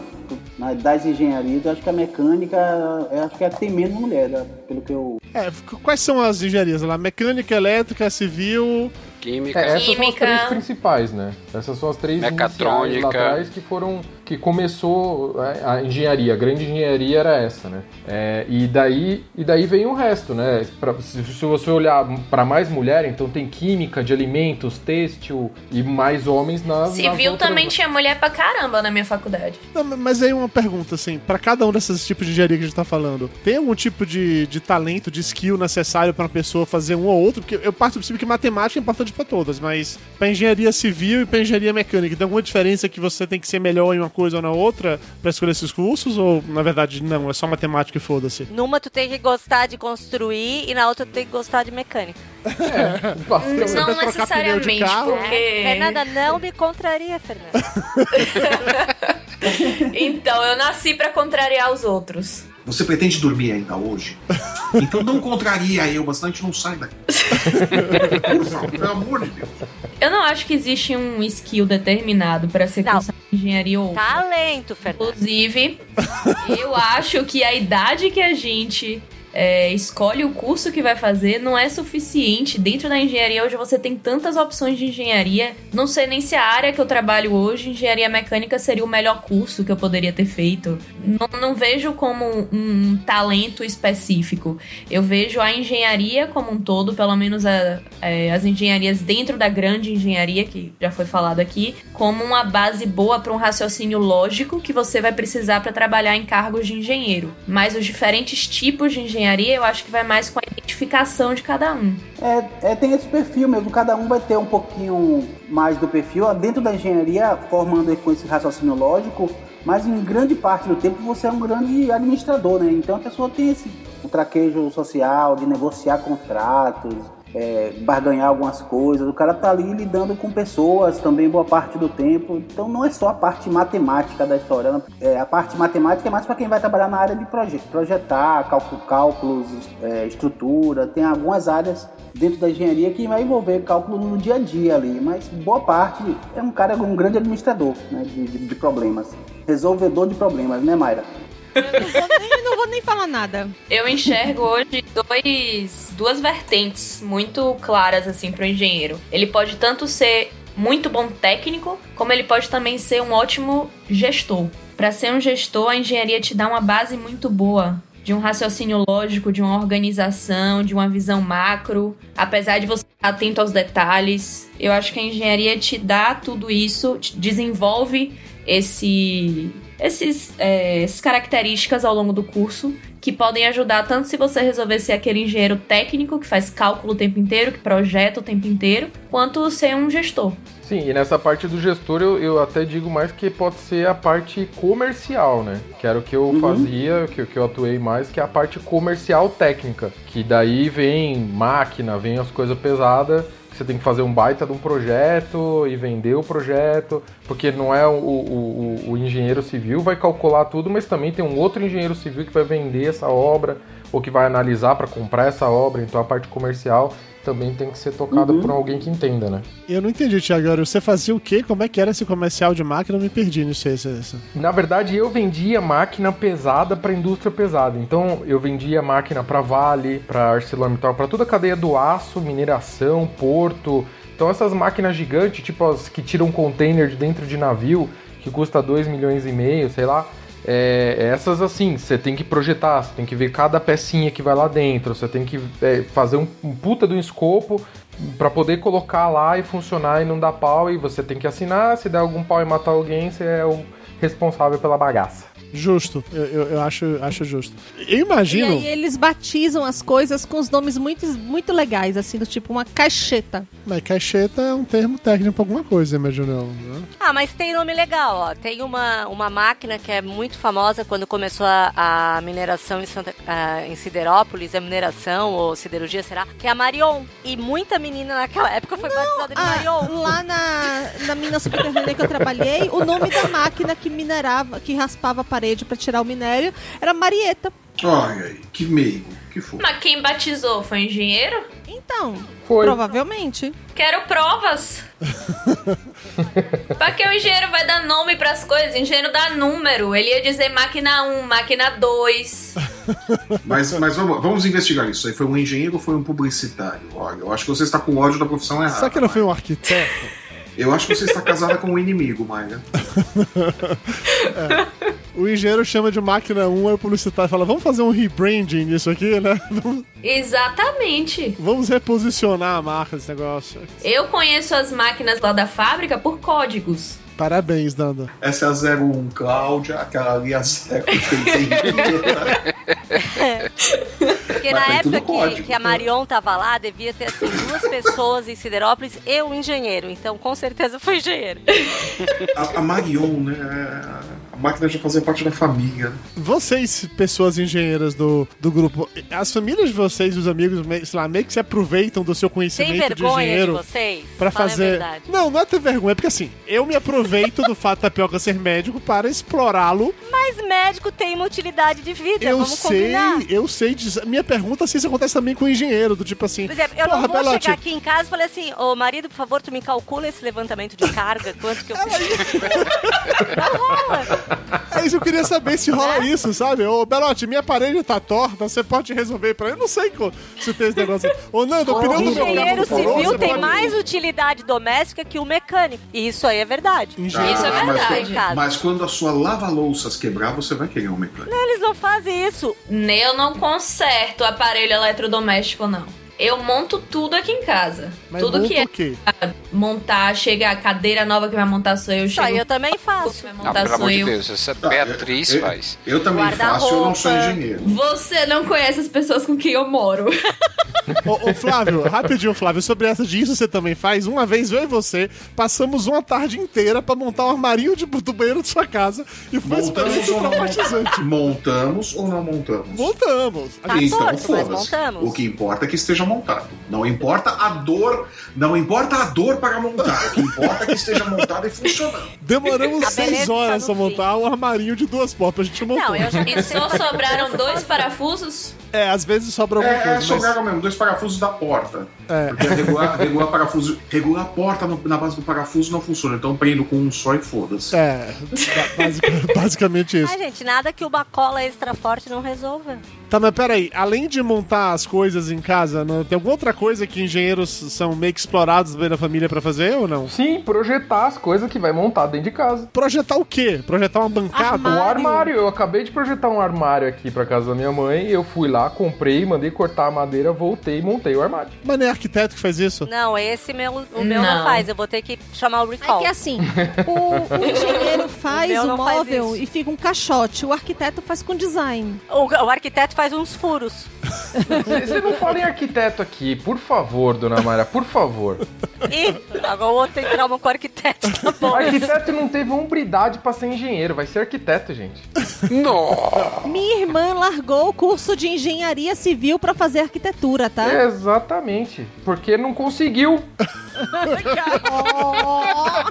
Das engenharias, eu acho que a mecânica, eu acho que é tem menos mulher, né? pelo que eu. É, quais são as engenharias lá? Mecânica, elétrica, civil. Química. É, essas são as Química. três principais, né? Essas são as três Mecatrônica. iniciais lá atrás que foram que começou é, a engenharia, a grande engenharia era essa, né? É, e daí e daí vem o resto, né? Pra- se, se você olhar para mais mulher, então tem química de alimentos, têxtil e mais homens nas nas Civil outras- também tinha mulher pra caramba na minha faculdade. Não, mas aí uma pergunta, assim, pra cada um desses tipos de engenharia que a gente tá falando, tem algum tipo de, de talento, de skill necessário pra uma pessoa fazer um ou outro? Porque eu parto do princípio que matemática é importante pra todas, mas pra engenharia civil e pra engenharia mecânica, tem alguma diferença que você tem que ser melhor em uma coisa ou na outra pra escolher esses cursos? Ou, na verdade, não, é só matemática e foda-se? Numa tu tem que gostar de construir e na outra tu tem que gostar de mecânica. Basicamente. Não necessariamente, carro, porque. É. Fernanda, não me contraria, Fernanda. Então, eu nasci pra contrariar os outros. Você pretende dormir ainda hoje? Então não contraria eu bastante, não sai daqui. Por favor, pelo amor de Deus. Eu não acho que existe um skill determinado pra ser Não. cursado em engenharia ou. Talento, Fernanda. Inclusive, eu acho que a idade que a gente é, escolhe o curso que vai fazer não é suficiente. Dentro da engenharia hoje você tem tantas opções de engenharia. Não sei nem se a área que eu trabalho hoje, engenharia mecânica, seria o melhor curso que eu poderia ter feito. Não, não vejo como um, talento específico. Eu vejo a engenharia como um todo, pelo menos a- é, as engenharias dentro da grande engenharia, que já foi falado aqui, como uma base boa para um raciocínio lógico que você vai precisar para trabalhar em cargos de engenheiro. Mas os diferentes tipos de engenharia, eu acho que vai mais com a identificação de cada um. É, é, tem esse perfil mesmo, cada um vai ter um pouquinho mais do perfil. Dentro da engenharia, formando com esse raciocínio lógico, mas em grande parte do tempo você é um grande administrador, né? Então a pessoa tem esse o traquejo social de negociar contratos, é, barganhar algumas coisas. O cara tá ali lidando com pessoas também boa parte do tempo. Então não é só a parte matemática da história. É, a parte matemática é mais para quem vai trabalhar na área de proje projetar, cálculo, cálculos, é, estrutura. Tem algumas áreas dentro da engenharia que vai envolver cálculo no dia a dia ali, mas boa parte é um cara, um grande administrador né, de, de- de problemas. Resolvedor de problemas, né, Mayra? Não vou nem, não vou nem falar nada. Eu enxergo hoje dois, duas vertentes muito claras assim o engenheiro. Ele pode tanto ser muito bom técnico, como ele pode também ser um ótimo gestor. Para ser um gestor, a engenharia te dá uma base muito boa de um raciocínio lógico, de uma organização, de uma visão macro. Apesar de você estar atento aos detalhes, eu acho que a engenharia te dá tudo isso, te desenvolve esse esses, é, essas características ao longo do curso que podem ajudar tanto se você resolver ser aquele engenheiro técnico que faz cálculo o tempo inteiro, que projeta o tempo inteiro, quanto ser um gestor. Sim, e nessa parte do gestor eu, eu até digo mais que pode ser a parte comercial, né? Que era o que eu fazia, que, que eu atuei mais, que é a parte comercial técnica. Que daí vem máquina, vem as coisas pesadas, você tem que fazer um baita de um projeto e vender o projeto, porque não é o, o, o, engenheiro civil vai calcular tudo, mas também tem um outro engenheiro civil que vai vender essa obra ou que vai analisar para comprar essa obra, então a parte comercial também tem que ser tocada por alguém que entenda, né? Eu não entendi, Thiago. Agora, Você fazia o quê? Como é que era esse comercial de máquina? Eu me perdi nisso aí. Isso, isso. Na verdade, eu vendia máquina pesada para indústria pesada. Então, eu vendia máquina para Vale, para ArcelorMittal, para toda a cadeia do aço, mineração, porto. Então, essas máquinas gigantes, tipo as que tiram container de dentro de navio, que custa 2 milhões e meio, sei lá, é, essas assim, você tem que projetar, você tem que ver cada pecinha que vai lá dentro, você tem que é, fazer um, um puta de um escopo pra poder colocar lá e funcionar e não dar pau, e você tem que assinar, se der algum pau e matar alguém, você é o responsável pela bagaça. Justo, eu, eu, eu acho, acho justo. Eu E imagino. aí eles batizam as coisas com os nomes muito, muito legais, assim, do tipo uma caixeta. Mas caixeta é um termo técnico pra alguma coisa, imagino eu. Né? Ah, mas tem nome legal, ó. Tem uma, uma máquina que é muito famosa quando começou a, a mineração em, Santa, ah, em Siderópolis, a mineração ou siderurgia, será? Que é a Marion. E muita menina naquela época foi batizada de Ah, Marion. lá na, na mina subterrânea que eu trabalhei, o nome da máquina que minerava, que raspava a parede pra tirar o minério, era Marieta. Olha aí, que meigo, que foi. Mas quem batizou foi o engenheiro? Então, Foi. provavelmente. Quero provas. pra que o engenheiro vai dar nome pras coisas? O engenheiro dá número. Ele ia dizer máquina 1, máquina 2. Mas, mas vamos, vamos investigar isso. Aí foi um engenheiro ou foi um publicitário? Olha, eu acho que você está com ódio da profissão errada. Será que não foi um arquiteto? Eu acho que você está casada com um inimigo, Maia. O engenheiro chama de máquina 1, aí o publicitário fala: vamos fazer um rebranding nisso aqui, né? Vamos- Exatamente. Vamos reposicionar a marca desse negócio. Eu conheço as máquinas lá da fábrica por códigos. Parabéns, Nanda. Essa é a 01 Cláudia, aquela ali é a 0 Porque Mas na época que, que a Marion tava lá, devia ter assim, duas pessoas em Siderópolis e um engenheiro. Então, com certeza foi engenheiro. A, a Marion, né? A máquina já fazia parte da família. Vocês, pessoas engenheiras do, do grupo, as famílias de vocês, os amigos, sei lá, meio que se aproveitam do seu conhecimento de vergonha de, engenheiro vocês? pra Fala a fazer. verdade. Não, não é ter vergonha, é porque assim, eu me aproveito do fato da Tapioca ser médico para explorá-lo. Mas médico tem uma utilidade de vida, Eu vamos sei, combinar. eu sei. Minha pergunta é se isso acontece também com o engenheiro, do tipo assim. Por exemplo, eu porra, não vou Belote, chegar aqui em casa e falar assim, ô marido, por favor, tu me calcula esse levantamento de carga, quanto que eu preciso. Não rola. É isso, eu queria saber se Né? rola isso, sabe? Ô, Belote, minha parede tá torta, você pode resolver pra mim? Eu não sei co- se tem esse negócio. Ô, Nando, o pneu do meu carro Engenheiro furou, civil você tem pode- mais utilidade doméstica que o mecânico. E isso aí é verdade. Isso é mas- verdade. Mas, Mas quando a sua lava-louças quebrar, você vai querer um mecânico. Eles não fazem isso. Eu não conserto aparelho eletrodoméstico, não. Eu monto tudo aqui em casa. Mas tudo que é o quê? montar, chega a cadeira nova que vai montar sou eu. Isso aí eu também faço. vai Não, montar pelo amor de eu. Deus, essa Tá, Beatriz eu- faz. Eu também Guarda-roupa. faço, eu não sou engenheiro. Você não conhece as pessoas com quem eu moro. Ô, ô, Flávio, rapidinho, Flávio, sobre essa disso você também faz. Uma vez eu e você passamos uma tarde inteira pra montar um armarinho de, do banheiro de sua casa e foi Montamos ou não traumatizante. montamos ou não montamos? Montamos. Tá então, foda-se. montamos. O que importa é que esteja montado. Não importa a dor, não importa a dor para montar. O que importa é que esteja montado e funcionando. Demoramos A seis tá horas pra montar um armarinho de duas portas. A gente montou. Não, eu já E só sobraram dois parafusos? É, às vezes sobra alguma É, é coisa. mas- sobraram mesmo, dois parafusos da porta. É. Porque regular, regular parafuso. Regular a porta no- na base do parafuso não funciona. Então prendo com um só e foda-se. É, ba- basic- basicamente isso. Ai, gente, nada que uma cola extra forte não resolva. Tá, mas peraí, além de montar as coisas em casa, não- tem alguma outra coisa que engenheiros são meio que explorados bem da família pra fazer ou não? Sim, projetar as coisas que vai montar dentro de casa. Projetar o quê? Projetar uma bancada? Um armário. Eu acabei de projetar um armário aqui pra casa da minha mãe. Eu fui lá, comprei, mandei cortar a madeira, voltei e montei o armário. Mas não é arquiteto que faz isso? Não, esse meu, o meu não. Não. faz. Eu vou ter que chamar o É recall. que assim, o, o engenheiro faz o, faz móvel isso. e fica um caixote, o arquiteto faz com design. O, o arquiteto faz uns furos. Você não fala em arquiteto aqui, por favor, dona Mara, por favor. Ih, agora o outro tem trauma com o arquiteto. Tá bom. Arquiteto não teve hombridade pra ser engenheiro, vai ser arquiteto, gente. Nossa! Minha irmã largou o curso de engenharia civil pra fazer arquitetura, tá? Exatamente. Porque não conseguiu.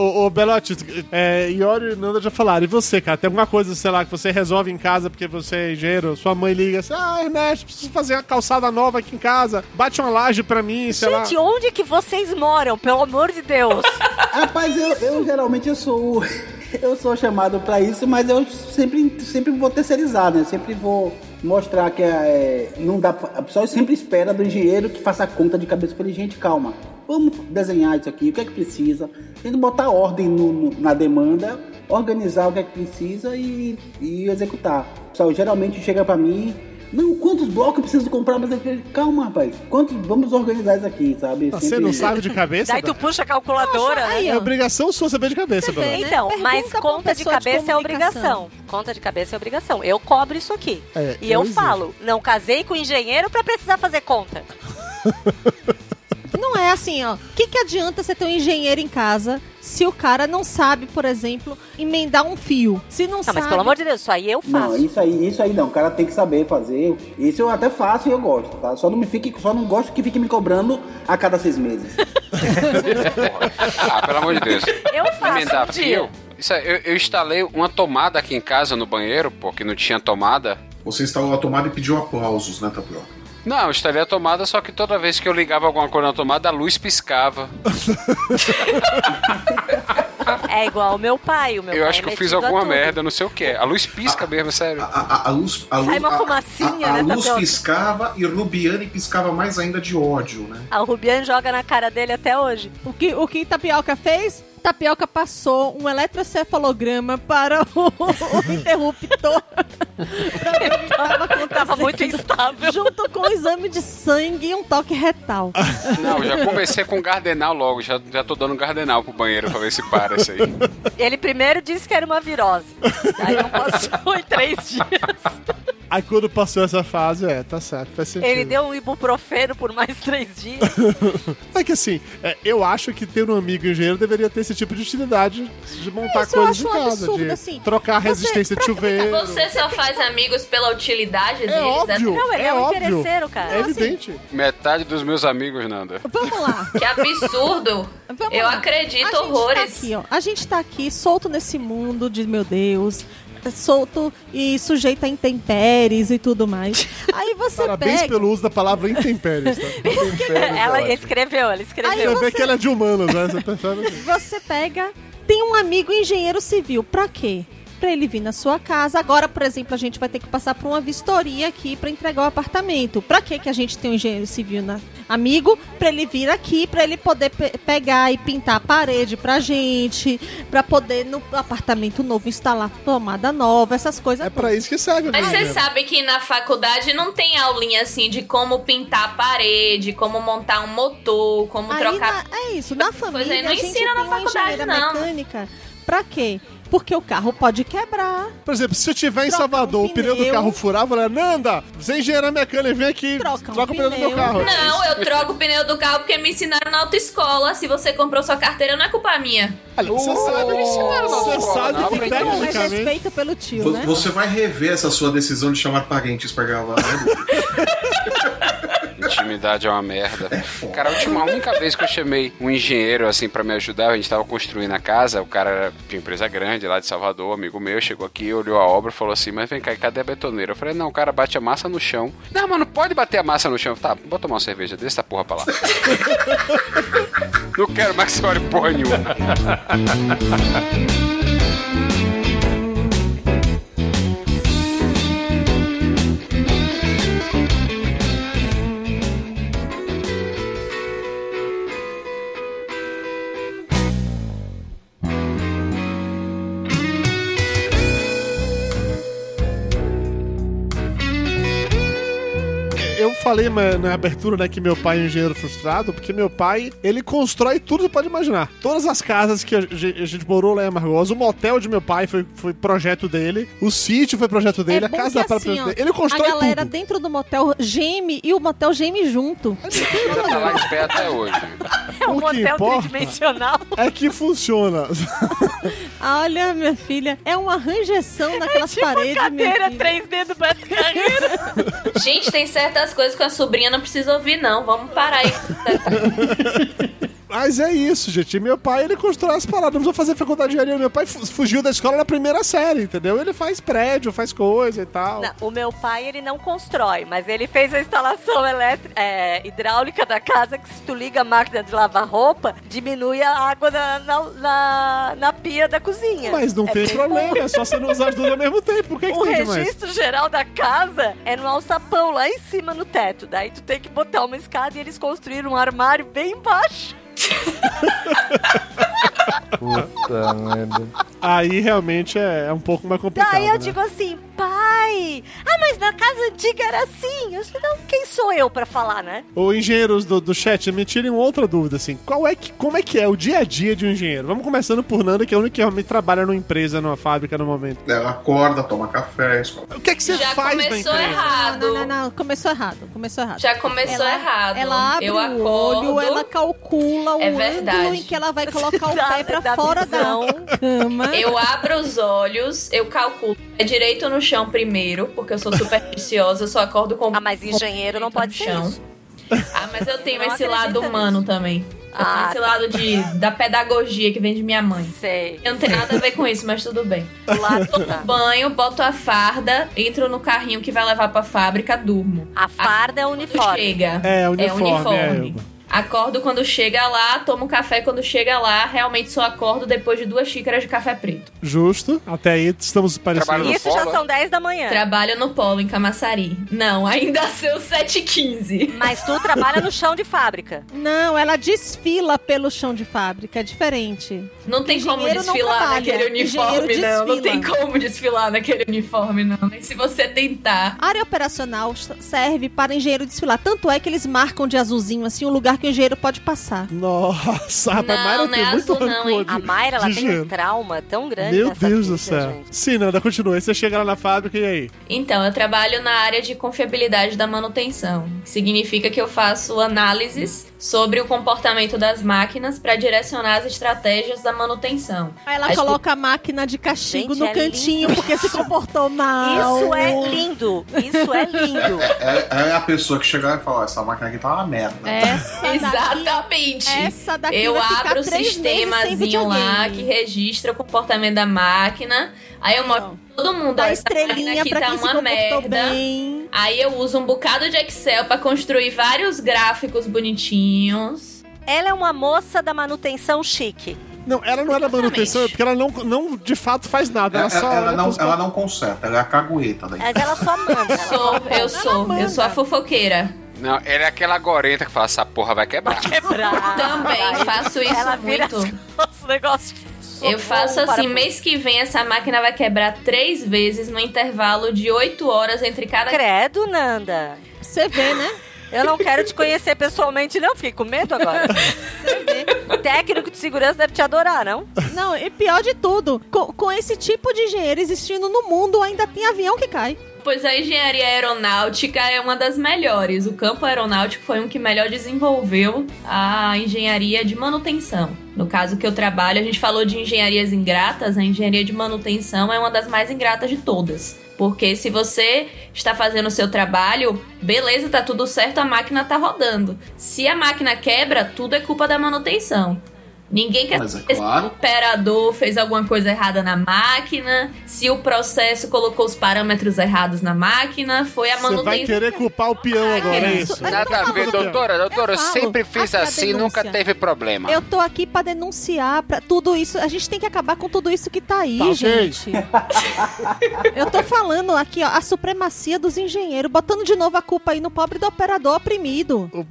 Ô, ô Belotti, é, Iori e Nanda já falaram. E você, cara? Tem alguma coisa, sei lá, que você resolve em casa porque você é engenheiro? Sua mãe liga assim: Ah, Ernesto, preciso fazer uma calçada nova aqui em casa. Bate uma laje pra mim, sei lá. Gente, onde que vocês moram? Pelo amor de Deus. Rapaz, eu, eu geralmente eu sou eu sou chamado pra isso, mas eu sempre sempre vou terceirizar, né? Sempre vou mostrar que é, não dá a pessoa sempre espera do engenheiro que faça a conta de cabeça ele, gente, calma. vamos desenhar isso aqui, o que é que precisa. Tem que botar ordem no- no- na demanda, organizar o que é que precisa e, e executar. Pessoal geralmente chega pra mim, não, quantos blocos eu preciso comprar? Mas eu falei, calma, rapaz, quantos, vamos organizar isso aqui, sabe? Você não sabe de cabeça? Daí tu puxa a calculadora, né? É obrigação sua saber de cabeça, Você vê, né? Então, Pergunta mas conta de pessoa de cabeça é obrigação. Conta de cabeça é obrigação. Eu cobro isso aqui. É, e eu eu falo, não casei com engenheiro pra precisar fazer conta. Não é assim, ó. O que, que adianta você ter um engenheiro em casa se o cara não sabe, por exemplo, emendar um fio? Se não, Não, sabe. mas pelo amor de Deus, isso aí eu faço. Não, isso aí, isso aí não. O cara tem que saber fazer. Isso eu até faço e eu gosto, tá? Só não me fique, só não gosto que fique me cobrando a cada seis meses. Ah, pelo amor de Deus. Eu faço Emendar um dia. fio. Isso aí, eu, eu instalei uma tomada aqui em casa no banheiro, porque não tinha tomada. Você instalou a tomada e pediu aplausos, né, Tapioca? Não, eu instalei a tomada, só que toda vez que eu ligava alguma coisa na tomada, a luz piscava. É igual o meu pai. O meu eu pai acho que é eu fiz metido a alguma merda, não sei o que. A luz pisca mesmo, sério. A, a- a luz, a luz, Sai uma a- fumacinha, a, a né, luz Tapioca? piscava e Rubiane piscava mais ainda de ódio, né? A Rubiane joga na cara dele até hoje. O que, o que Tapioca fez? Tapioca passou um eletrocefalograma para o, o interruptor. pra ver o que tava acontecendo. Tava muito instável. Junto com o exame de sangue e um toque retal. Não, já comecei com gardenal logo, já, já tô dando gardenal pro banheiro pra ver se para isso aí. Ele primeiro disse que era uma virose. Aí não passou em três dias. Aí quando passou essa fase, é, tá certo, faz sentido. Ele deu um ibuprofeno por mais três dias. É que assim, é, eu acho que ter um amigo engenheiro deveria ter esse tipo de utilidade de montar Isso eu coisas acho em um casa, absurdo, de assim. trocar a resistência de chuveiro. Você só faz amigos pela utilidade deles? É óbvio, Não, ele é, é um óbvio. interesseiro, cara. É evidente. Metade dos meus amigos, Nanda. Vamos lá. Que absurdo. Vamos Eu lá. acredito a gente horrores. Tá aqui, ó. A gente tá aqui solto nesse mundo de meu Deus. Solto e sujeito a intempéries e tudo mais. Aí você Parabéns pega. pelo uso da palavra intempéries, tá? Ela escreveu, ela Aí escreveu. Você vê que ela é de humanos, né? Você percebe. Você pega, tem um amigo engenheiro civil, pra quê? Pra ele vir na sua casa. Agora, por exemplo, a gente vai ter que passar por uma vistoria aqui pra entregar o apartamento. Pra quê que a gente tem um engenheiro civil na... amigo? Pra ele vir aqui, pra ele poder pe- pegar e pintar a parede pra gente, pra poder no apartamento novo instalar tomada nova, essas coisas. É pra isso que serve o Mas você sabe que na faculdade não tem aulinha assim de como pintar a parede, como montar um motor, como Aí trocar. na- é isso, na coisa família aí não a gente ensina na faculdade, não. mecânica. Pra quê? Porque o carro pode quebrar. Por exemplo, se eu tiver em Troca Salvador, um o pneu do pneu. carro furar, eu vou falar, Nanda, você é engenheira mecânica, vem aqui, Troca um troca o pneu do meu pneu. carro. Não, eu troco o pneu do carro porque me ensinaram na autoescola. Se você comprou sua carteira, não é culpa minha. Olha, você sabe, você sabe não, que Então, é tecnicamente... respeito pelo tio, né? Você vai rever essa sua decisão de chamar parentes pra gravar, né? Intimidade é uma merda. Cara, a última a única vez que eu chamei um engenheiro assim pra me ajudar, a gente tava construindo a casa, o cara era de uma empresa grande lá de Salvador, amigo meu, chegou aqui, olhou a obra falou assim: Mas vem cá, cadê a betoneira? Eu falei: Não, o cara bate a massa no chão. Não, mano, pode bater a massa no chão. Tá, vou tomar uma cerveja, deixa essa porra pra lá. Não quero mais que você olhe porra nenhuma. falei na, na abertura, né, que meu pai é um engenheiro frustrado, porque meu pai, ele constrói tudo que você pode imaginar. Todas as casas que a, a gente morou lá em Amargosa, o motel de meu pai foi, foi projeto dele, o sítio foi projeto dele, é a casa da própria assim, ó, dele. Ele constrói A galera tudo. dentro do motel geme e o motel geme junto. Tá lá em pé até hoje. É um o que motel tridimensional. É que funciona. Olha, minha filha, é uma ranjeção naquelas Tipo a paredes. minha cadeira filha. 3D do Beto Carreiro. Gente, tem certas coisas que a sobrinha não precisa ouvir, não. Vamos parar aí. Mas é isso, gente. Meu pai, ele constrói as paradas. Não precisa fazer faculdade de engenharia. Meu pai fu- fugiu da escola na primeira série, entendeu? Ele faz prédio, faz coisa e tal. Não, o meu pai, ele não constrói, mas ele fez a instalação elétrica, é, hidráulica da casa, que se tu liga a máquina de lavar roupa, diminui a água na, na, na, na pia da cozinha. Mas não É tem problema, é só você não usar as duas ao mesmo tempo. Por que, que O demais? registro geral da casa é no alçapão, lá em cima no teto. Daí tu tem que botar uma escada e eles construíram um armário bem embaixo. Puta merda. Aí realmente é, é um pouco mais complicado. Daí eu né? digo assim, ah, mas na casa antiga era assim. Eu disse, não, quem sou eu pra falar, né? Ô, engenheiros do, do chat, me tirem outra dúvida, assim. Qual é que, como é que é o dia a dia de um engenheiro? Vamos começando por Nanda, que é o único que realmente trabalha numa empresa, numa fábrica no momento. Ela acorda, toma café, escova. O que é que você Já faz na começou empresa? errado. Não, não, não, começou errado, começou errado. Já começou Ela- errado. Ela abre eu o acordo. olho, ela calcula o É ângulo em que ela vai colocar o pé pra da fora visão. da cama. Eu abro os olhos, eu calculo. É direito no chão primeiro, porque eu sou supersticiosa, eu só acordo com. Ah, mas engenheiro não pode ser isso. Ah, mas eu tenho esse lado humano também. Eu Ah, tenho esse tá. lado de, da pedagogia que vem de minha mãe. Sei. Eu não tenho nada a ver com isso, mas tudo bem. Lá, Tomo tá. banho, boto a farda, entro no carrinho que vai levar pra fábrica, durmo. A farda é Quando uniforme. chega. É, uniforme, É uniforme. é. Acordo quando chega lá, tomo café quando chega lá. Realmente só acordo depois de duas xícaras de café preto. Justo. Até aí estamos parecidos. no Isso já polo? são 10 da manhã. Trabalho no polo, em Camaçari. Não, ainda são 7h15. Mas tu trabalha no chão de fábrica. Não, ela desfila pelo chão de fábrica, é diferente. Não tem como Engenheiro desfilar naquele uniforme, não. Não tem como desfilar naquele uniforme, não. Nem se você tentar. A área operacional serve para engenheiro desfilar. Tanto é que eles marcam de azulzinho, assim, um lugar que o engenheiro pode passar. Nossa, rapaz, Não, Mayra não tem é muito azul não, rancor hein? de- A Mayra, ela tem um trauma tão grande Meu Deus do céu. gente. Sim, Nanda, continua. Aí você chega lá na fábrica e aí? Então, eu trabalho na área de confiabilidade da manutenção. que Significa que eu faço análises sobre o comportamento das máquinas para direcionar as estratégias da manutenção. Aí ela Acho que- coloca a máquina de castigo Gente, no é cantinho porque se comportou mal. Isso é lindo. Isso é lindo. É, é a pessoa que chegar e falar: essa máquina aqui tá uma merda. Essa daqui, Exatamente. essa daqui Eu vai ficar abro o sistemazinho lá que registra o comportamento da máquina. Aí eu mostro pra todo mundo, máquina estrelinha aqui pra tá uma merda. bem. Aí eu uso um bocado de Excel pra construir vários gráficos bonitinhos. Ela é uma moça da manutenção chique. Não, ela não é da manutenção, é porque ela não, não de fato faz nada. Ela, Ela, só. ela olha não, ela não conserta, ela é a cagueta daí. Mas ela só manda. ela Sou, só eu sou, eu sou a fofoqueira. Não, ele é aquela gorenta que fala, essa porra vai quebrar. quebrar. Também faço isso ela vira muito. os negócios. Eu faço assim, mês que vem essa máquina vai quebrar três vezes no intervalo de oito horas entre cada. Credo, Nanda. Você vê, né? Eu não quero te conhecer pessoalmente, não. Fiquei com medo agora. Técnico de segurança deve te adorar, não? Não, e pior de tudo, com, com esse tipo de engenheiro existindo no mundo, ainda tem avião que cai. Pois a engenharia aeronáutica é uma das melhores. O campo aeronáutico foi um que melhor desenvolveu a engenharia de manutenção. No caso que eu trabalho, a gente falou de engenharias ingratas, a engenharia de manutenção é uma das mais ingratas de todas. Porque se você está fazendo o seu trabalho, beleza, tá tudo certo, a máquina tá rodando. Se a máquina quebra, tudo é culpa da manutenção. Ninguém quer Mas é saber se o operador fez alguma coisa errada na máquina, se o processo colocou os parâmetros errados na máquina, foi a Você vai manutenção. querer culpar o peão agora, é isso? Nada a ver, doutora. Doutora, eu falo. sempre fiz assim, nunca teve problema. Eu tô aqui pra denunciar pra tudo isso. A gente tem que acabar com tudo isso que tá aí, Tá gente. Eu tô falando aqui, ó, a supremacia dos engenheiros, botando de novo a culpa aí no pobre do operador oprimido.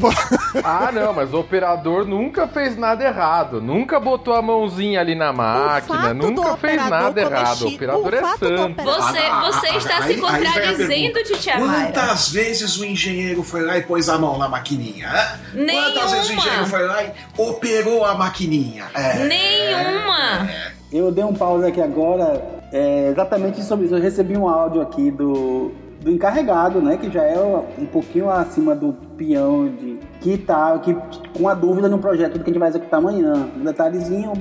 Ah, não, mas o operador nunca fez nada errado. Nunca botou a mãozinha ali na máquina. Nunca fez nada errado. O operador o é santo. Você, Ah, você ah, está aí- se aí a contradizendo. Titia. Quantas vezes o engenheiro foi lá e pôs a mão na maquininha? hã? Quantas vezes o Nenhuma. engenheiro foi lá e operou a maquininha? É. Nenhuma. Eu dei um pause aqui agora, é, exatamente sobre isso. Eu recebi um áudio aqui do, do encarregado, né? Que já é um pouquinho acima do peão de que tá que, com a dúvida no projeto que a gente vai executar amanhã. Um detalhezinho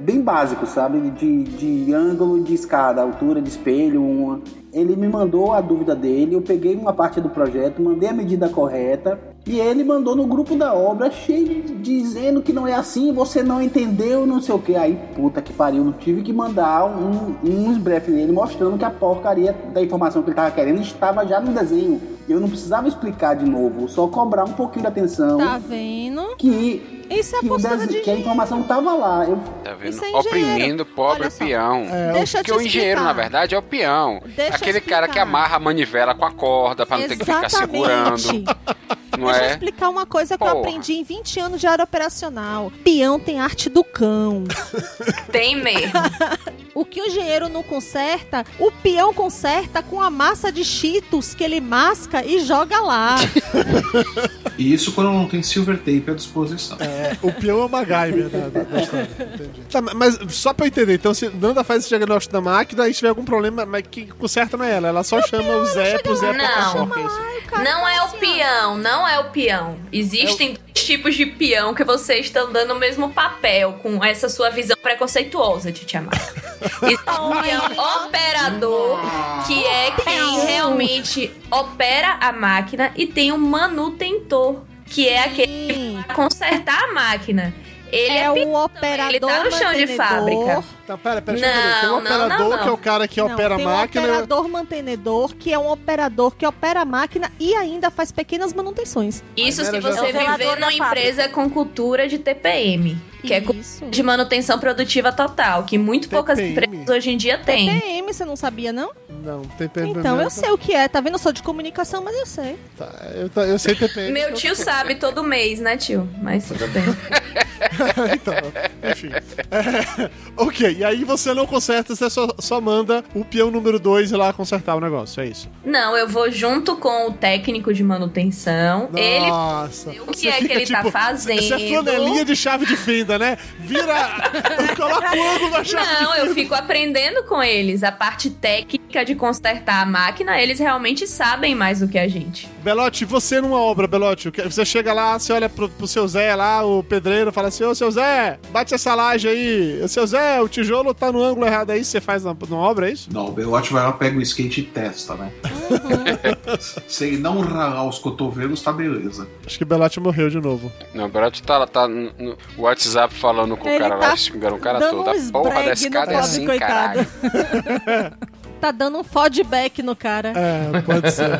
bem básico, sabe? De, de ângulo de escada, altura de espelho, uma. Ele me mandou a dúvida dele, eu peguei uma parte do projeto, mandei a medida correta E ele mandou no grupo da obra, cheio de, dizendo que não é assim, você não entendeu, não sei o que. Aí, puta que pariu, eu tive que mandar um, uns brefs dele mostrando que a porcaria da informação que ele tava querendo estava já no desenho. Eu não precisava explicar de novo, só cobrar um pouquinho de atenção. Tá vendo? Que, Isso é postura dese- de que a informação tava lá. Eu, Tá vendo? Isso é. Oprimindo o pobre Olha só. peão. É, Deixa eu Porque te o engenheiro, na verdade, é o peão. Deixa eu Aquele cara que amarra a manivela com a corda pra não ter que ficar segurando. Não Deixa eu é? explicar uma coisa que eu Porra. aprendi em 20 anos de área operacional. Peão tem arte do cão. Tem mesmo. O que o engenheiro não conserta, o peão conserta com a massa de cheetos que ele masca e joga lá. E isso quando não tem silver tape à disposição. É, o peão é o MacGyver da, da, da história. Entendi. Tá, mas só pra eu entender, então se Nanda faz esse diagnóstico da máquina e se tiver algum problema, mas quem conserta não é ela, ela só chama o Zé pro Zé pra Não. é isso. Não é o peão, não é o peão. Existem dois tipos de peão que vocês estão dando o mesmo papel com essa sua visão preconceituosa de Tiamat. Existe um peão operador, que é quem realmente opera a máquina, e tem um manutentor, que é aquele que vai consertar a máquina. Ele é, é o operador ele tá no chão de fábrica. Tá, pera, pera, deixa eu entender. Tem um Não, não, operador não, não. que é o cara que Não, opera a tem máquina. um operador mantenedor, que é um operador que opera a máquina e ainda faz pequenas manutenções. Isso se você É viver numa empresa com cultura de TPM, que é Isso. de manutenção produtiva total, que muito poucas TPM? empresas hoje em dia têm. TPM, você não sabia, não? Não, tem TPM. Então eu sei o que é. Tá vendo? Eu sou de comunicação, mas eu sei. Tá, eu, tá- eu sei TPM. Meu tio sabe todo mês, né, tio? Mas tudo bem. então, enfim. É, ok, e aí você não conserta, você só, só manda o peão número 2 ir lá consertar o negócio, é isso. Não, eu vou junto com o técnico de manutenção. Ele Nossa. o que Você é que ele tá fazendo. Isso é flanelinha de chave de fenda, né? Vira. Coloca o ângulo da chave Não, eu fico aprendendo com eles. A parte técnica de consertar a máquina, eles realmente sabem mais do que a gente. Belote, você numa obra, Belote, você chega lá, você olha pro, pro seu Zé lá, o pedreiro, fala assim, ô seu Zé, bate essa laje aí. Ô, seu Zé, o tijolo tá no ângulo errado aí, você faz na, numa obra, é isso? Não, o Belote vai lá, pega o skate e testa, né? Se ele não ralar os cotovelos, tá beleza. Acho que o Belote morreu de novo. Não, o Berote tá, tá no WhatsApp falando com o Ele cara tá lá, xingando o cara todo. A porra da escada é assim, coitado. caralho. Tá dando um feedback no cara. É, pode ser.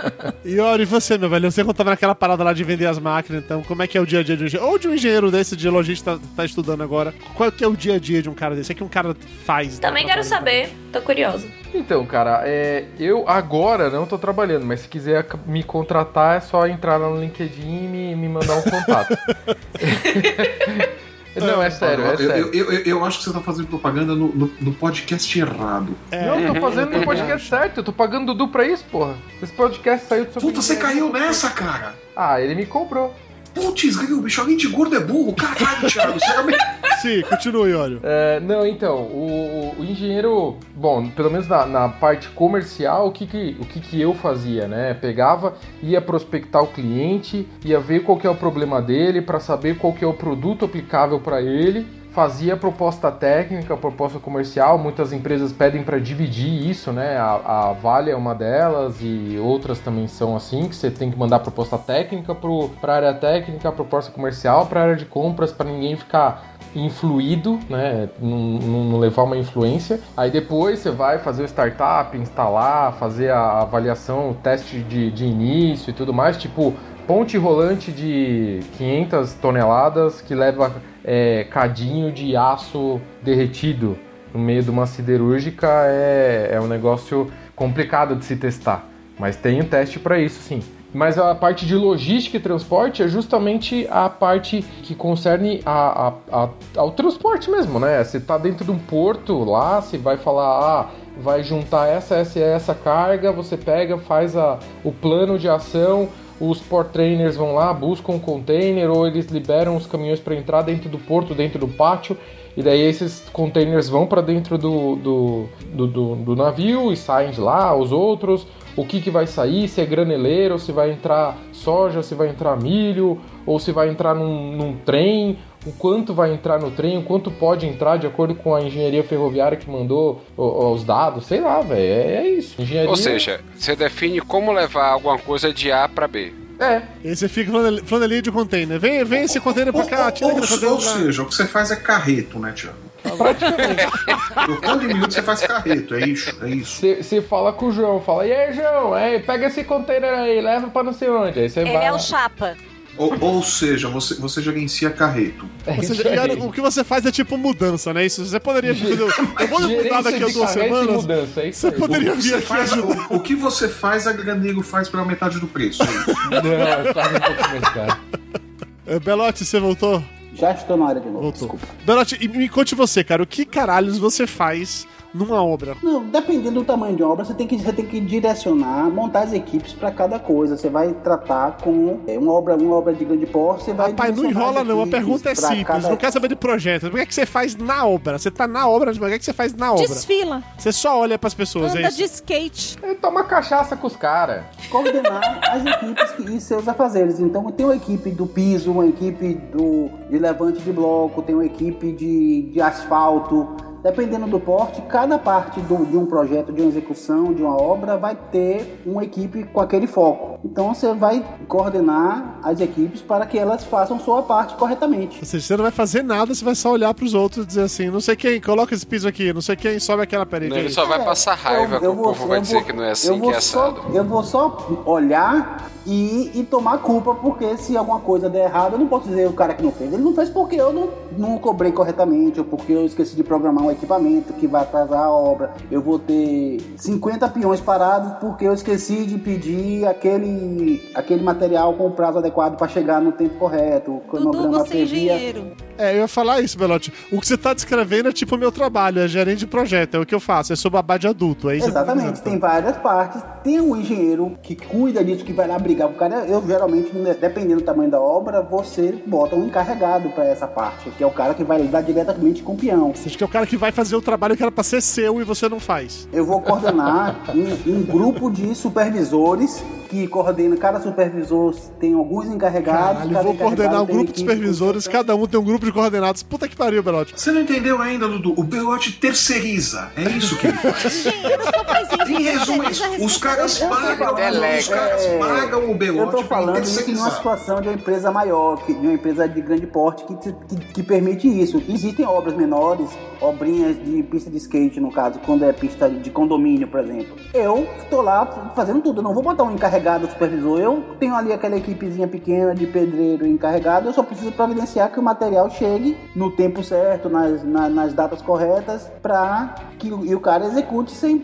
e olha, e você, meu velho? Você contava naquela parada lá de vender as máquinas, então, como é que é o dia a dia de um engenheiro? Ou de um engenheiro desse, de lojista, tá, tá estudando agora. Qual que é o dia a dia de um cara desse? O que um cara faz? né, Também quero saber, tô curiosa. Então, cara, é, eu agora não tô trabalhando, mas se quiser me contratar é só entrar lá no LinkedIn e me, me mandar um contato. não, é sério, é eu, sério. Eu, eu, eu acho que você tá fazendo propaganda no, no, no podcast errado. Não, eu tô fazendo no podcast certo, eu tô pagando Dudu pra isso, porra. Esse podcast saiu do seu Puta, você caiu nessa, cara! Ah, ele me comprou. Putz, o bicho, além de gordo é burro. Caralho, Thiago, você meio... Sim, continue, Olho. É, não, então, o, o engenheiro, bom, pelo menos na, na parte comercial, o que que, o que que eu fazia, né? Pegava, ia prospectar o cliente, ia ver qual que é o problema dele, para saber qual que é o produto aplicável para ele, fazia proposta técnica, proposta comercial, muitas empresas pedem para dividir isso, né? A, a Vale é uma delas e outras também são assim, que você tem que mandar proposta técnica para a área técnica, proposta comercial para a área de compras, para ninguém ficar influído, né? Não, não- levar uma influência. Aí depois você vai fazer o startup, instalar, fazer a avaliação, o teste de, de início e tudo mais, tipo ponte rolante de 500 toneladas que leva é, cadinho de aço derretido no meio de uma siderúrgica é, é um negócio complicado de se testar. Mas tem um teste para isso, sim. Mas a parte de logística e transporte é justamente a parte que concerne a, a- a- ao transporte mesmo, né? Você tá dentro de um porto lá, você vai falar, ah, vai juntar essa, essa e essa carga, você pega, faz a, o plano de ação, os port trainers vão lá, buscam um container ou eles liberam os caminhões para entrar dentro do porto, dentro do pátio, e daí esses containers vão para dentro do, do, do, do- do navio e saem de lá, os outros, o que, que vai sair, se é graneleiro, se vai entrar soja, se vai entrar milho, ou se vai entrar num, num trem, o quanto vai entrar no trem, o quanto pode entrar de acordo com a engenharia ferroviária que mandou os dados, sei lá, velho, é, é isso. Engenharia... Ou seja, você define como levar alguma coisa de A pra B. É. E aí você fica flanel- flanelinha de container. Vem, vem esse container pra cá, tira Ou, aquele container ou seja, o que você faz é carreto, né, Tiago? Trocando em minutos você faz carreto, é isso, é isso. Você você fala com o João, fala, e aí, João, aí, pega esse container aí, leva pra não sei onde. Aí você Ele vai. é o chapa. Ou, ou seja, você, você gerencia carreto. É seja, aí. o que você faz é tipo mudança, né? Isso você poderia fazer. Eu vou mudar daqui a duas semanas. mudança, é isso Você poderia vir Você aqui faz, ajudar. o, o que você faz, a Graneiro faz pela metade do preço. É. Não, faz um pouco mais caro. É, Belote, você voltou? Já estou na área de novo, Voltou. desculpa. Belote, e me conte você, cara, o que caralhos você faz numa obra? Não, dependendo do tamanho de obra, você tem que, você tem que direcionar, montar as equipes para cada coisa. Você vai tratar com é, uma obra, uma obra de grande porte, você vai Rapaz, não enrola as não, a pergunta é simples, cada- não quer saber de projeto. O que é que você faz na obra? Você tá na obra, mas o que é que você faz na obra? Desfila. Você só olha pras pessoas, é Anda isso? de skate. Ele toma cachaça com os caras. coordenar as equipes que- e seus afazeres. Então tem uma equipe do piso, uma equipe do, de levante de bloco, tem uma equipe de, de asfalto. Dependendo do porte, cada parte do- de um projeto, de uma execução, de uma obra, vai ter uma equipe com aquele foco. Então você vai coordenar as equipes para que elas façam sua parte corretamente. Ou seja, você não vai fazer nada, você vai só olhar pros outros e dizer assim, não sei quem, coloca esse piso aqui, não sei quem, sobe aquela parede Não, ele só vai passar raiva que o povo vai eu dizer vou- que não é eu assim, vou que é só- assado. eu vou só olhar e, e tomar culpa, porque se alguma coisa der errado, eu não posso dizer o cara que não fez. Ele não fez porque eu não, não cobrei corretamente, ou porque eu esqueci de programar um equipamento que vai atrasar a obra. Eu vou ter 50 peões parados porque eu esqueci de pedir aquele, aquele material com o prazo adequado para chegar no tempo correto. O Dudu, cronograma você é previa. engenheiro. É, eu ia falar isso, Belote. O que você tá descrevendo é tipo o meu trabalho, é gerente de projeto, é o que eu faço, é sou babá de adulto, é Exatamente, tem várias partes. Tem um engenheiro que cuida disso, que vai lá brigar com o cara. Eu geralmente, né, dependendo do tamanho da obra, você bota um encarregado para essa parte, que é o cara que vai lidar diretamente com o peão. Você acha que é o cara que vai fazer o trabalho que era pra ser seu e você não faz. Eu vou coordenar um, um grupo de supervisores que coordena, cada supervisor tem alguns encarregados. Caralho, cada vou coordenar um grupo de supervisores, cada um tem um grupo de coordenados. Puta que pariu, Belote. Você não entendeu ainda, Dudu? O Belote terceiriza. É isso que ele faz. Em resumo, é isso. Os caras Eu pagam, os caras é, pagam o Eu Belote tô falando isso numa terceirizar. situação de uma empresa maior, de uma empresa de grande porte que, que, que permite isso. Existem obras menores, obrinhas de pista de skate, no caso, quando é pista de condomínio, por exemplo. Eu tô lá fazendo tudo, eu não vou botar um encarregado supervisor. Eu tenho ali aquela equipezinha pequena de pedreiro encarregado, eu só preciso providenciar que o material chegue no tempo certo, nas, na- nas datas corretas, pra que o, e o cara execute sem,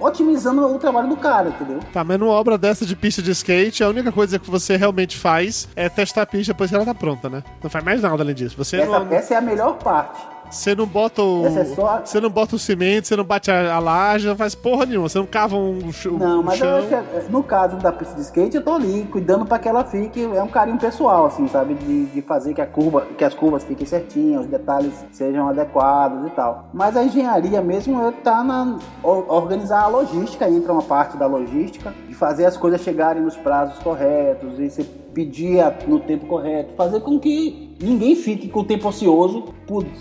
otimizando o trabalho do cara, entendeu? Tá, mas numa obra dessa de pista de skate, a única coisa que você realmente faz é testar a pista depois que ela tá pronta, né? Não faz mais nada além disso. Você Essa, não, essa é a melhor parte. Você não bota o. É só- Você não bota o cimento, você não bate a, a laje, não faz porra nenhuma. Você não cava um, ch- Não, um mas eu chão. acho que é, no caso da pista de skate, eu tô ali cuidando para que ela fique, é um carinho pessoal, assim, sabe? De, de fazer que a curva, que as curvas fiquem certinhas, os detalhes sejam adequados e tal. Mas a engenharia mesmo é tá na organizar a logística, entra uma parte da logística, de fazer as coisas chegarem nos prazos corretos e você pedir no tempo correto, fazer com que ninguém fique com o tempo ocioso,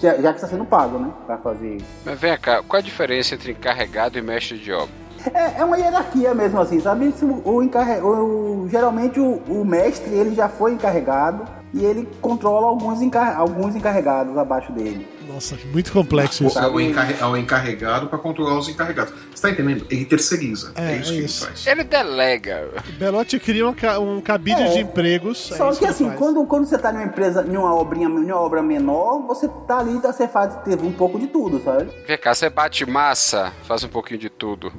já que está sendo pago, né? Pra fazer Mas vem cá, qual a diferença entre encarregado e mestre de obra? É, é uma hierarquia mesmo, assim, sabe? O encarre... o- geralmente o, o mestre ele já foi encarregado e ele controla alguns, encar... alguns encarregados abaixo dele. Nossa, muito complexo isso. É o, encarre- é o encarregado pra controlar os encarregados. Você tá entendendo? Ele terceiriza. É, É, isso é que isso. ele faz. Ele delega. Belote cria um, ca- um cabide É. de empregos. é Só que ele assim, faz. quando, quando você tá numa empresa, numa obrinha, numa obra menor, você tá ali, tá- você faz teve um pouco de tudo, sabe? Vem cá, você bate massa, faz um pouquinho de tudo.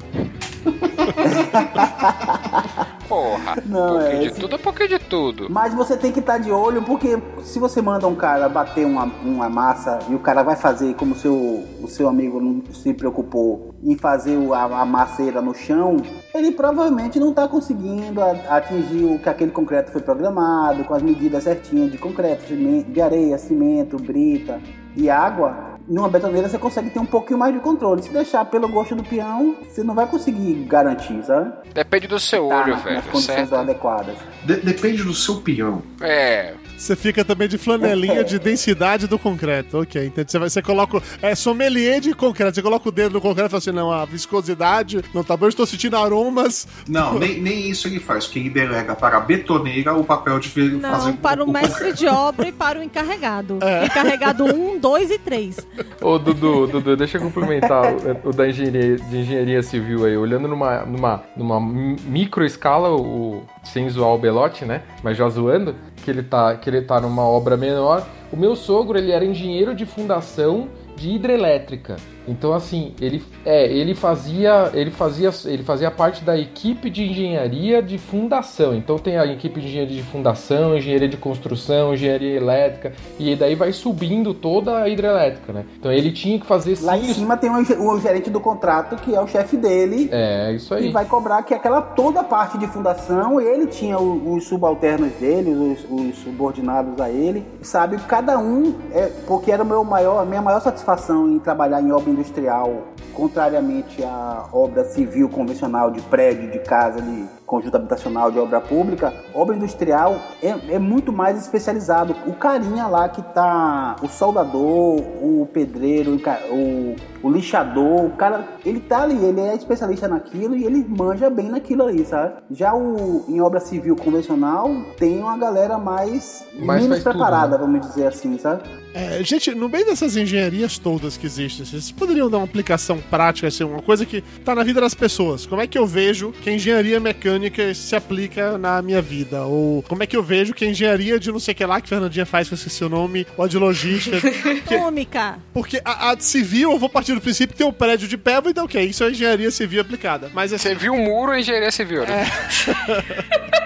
Porra, Não, um pouquinho é de esse- tudo, um pouquinho de tudo. Mas você tem que estar de olho, porque se você manda um cara bater uma, uma massa e o cara vai fazer como seu, o seu amigo não se preocupou em fazer a, a masseira no chão, ele provavelmente não está conseguindo atingir o que aquele concreto foi programado, com as medidas certinhas de concreto, de areia, cimento, brita e água. Numa betoneira você consegue ter um pouquinho mais de controle. Se deixar pelo gosto do peão, você não vai conseguir garantir, sabe? Depende do seu Tá olho, na- velho, nas condições certo? adequadas. De- depende do seu peão. É, Você fica também de flanelinha de densidade do concreto. Ok, então você, vai, você coloca. É sommelier de concreto. Você coloca o dedo no concreto e fala assim: não, a viscosidade não tá bom, eu estou sentindo aromas. Não, nem, nem isso ele faz, porque ele delega para a betoneira o papel de fazer. Não, para o mestre de obra e para o encarregado. Encarregado 1, 2 e 3. Ô, Dudu, Dudu, deixa eu complementar o, o da engenharia, de engenharia civil aí. Olhando numa, numa, numa mi- micro escala, o, sem zoar o Belote, né? Mas já zoando, que ele, tá, que ele tá numa obra menor. O meu sogro, ele era engenheiro de fundação de hidrelétrica. Então, assim, ele, é, ele fazia ele fazia ele fazia parte da equipe de engenharia de fundação. Então tem a equipe de engenharia de fundação, engenharia de construção, engenharia elétrica e daí vai subindo toda a hidrelétrica, né? Então ele tinha que fazer Lá em cima tem o, o gerente do contrato, que é o chefe dele. É, isso aí. E vai cobrar que aquela toda a parte de fundação, ele tinha os subalternos dele, os, os subordinados a ele. Sabe, cada um, é, porque era o meu maior, a minha maior satisfação em trabalhar em obra industrial, contrariamente à obra civil convencional de prédio, de casa, de conjunto habitacional, de obra pública, obra industrial é, é muito mais especializado. O carinha lá que tá, o soldador, o pedreiro, o o, lixador, o cara, ele tá ali, ele é especialista naquilo e ele manja bem naquilo ali, sabe? Já o em obra civil convencional tem uma galera mais, Mais menos faz tudo, preparada, vamos dizer assim, sabe? É, gente, no meio dessas engenharias todas que existem, vocês poderiam dar uma aplicação prática, assim, uma coisa que tá na vida das pessoas. Como é que eu vejo que a engenharia mecânica se aplica na minha vida? Ou como é que eu vejo que a engenharia de não sei o que lá que a Fernandinha faz, que eu esqueci o nome, ou a de logística. que- Cômica. porque a, a de civil, eu vou partir do princípio que tem um prédio de pé, então ok, isso é engenharia civil aplicada. Mas assim, Você viu o muro é engenharia civil, né?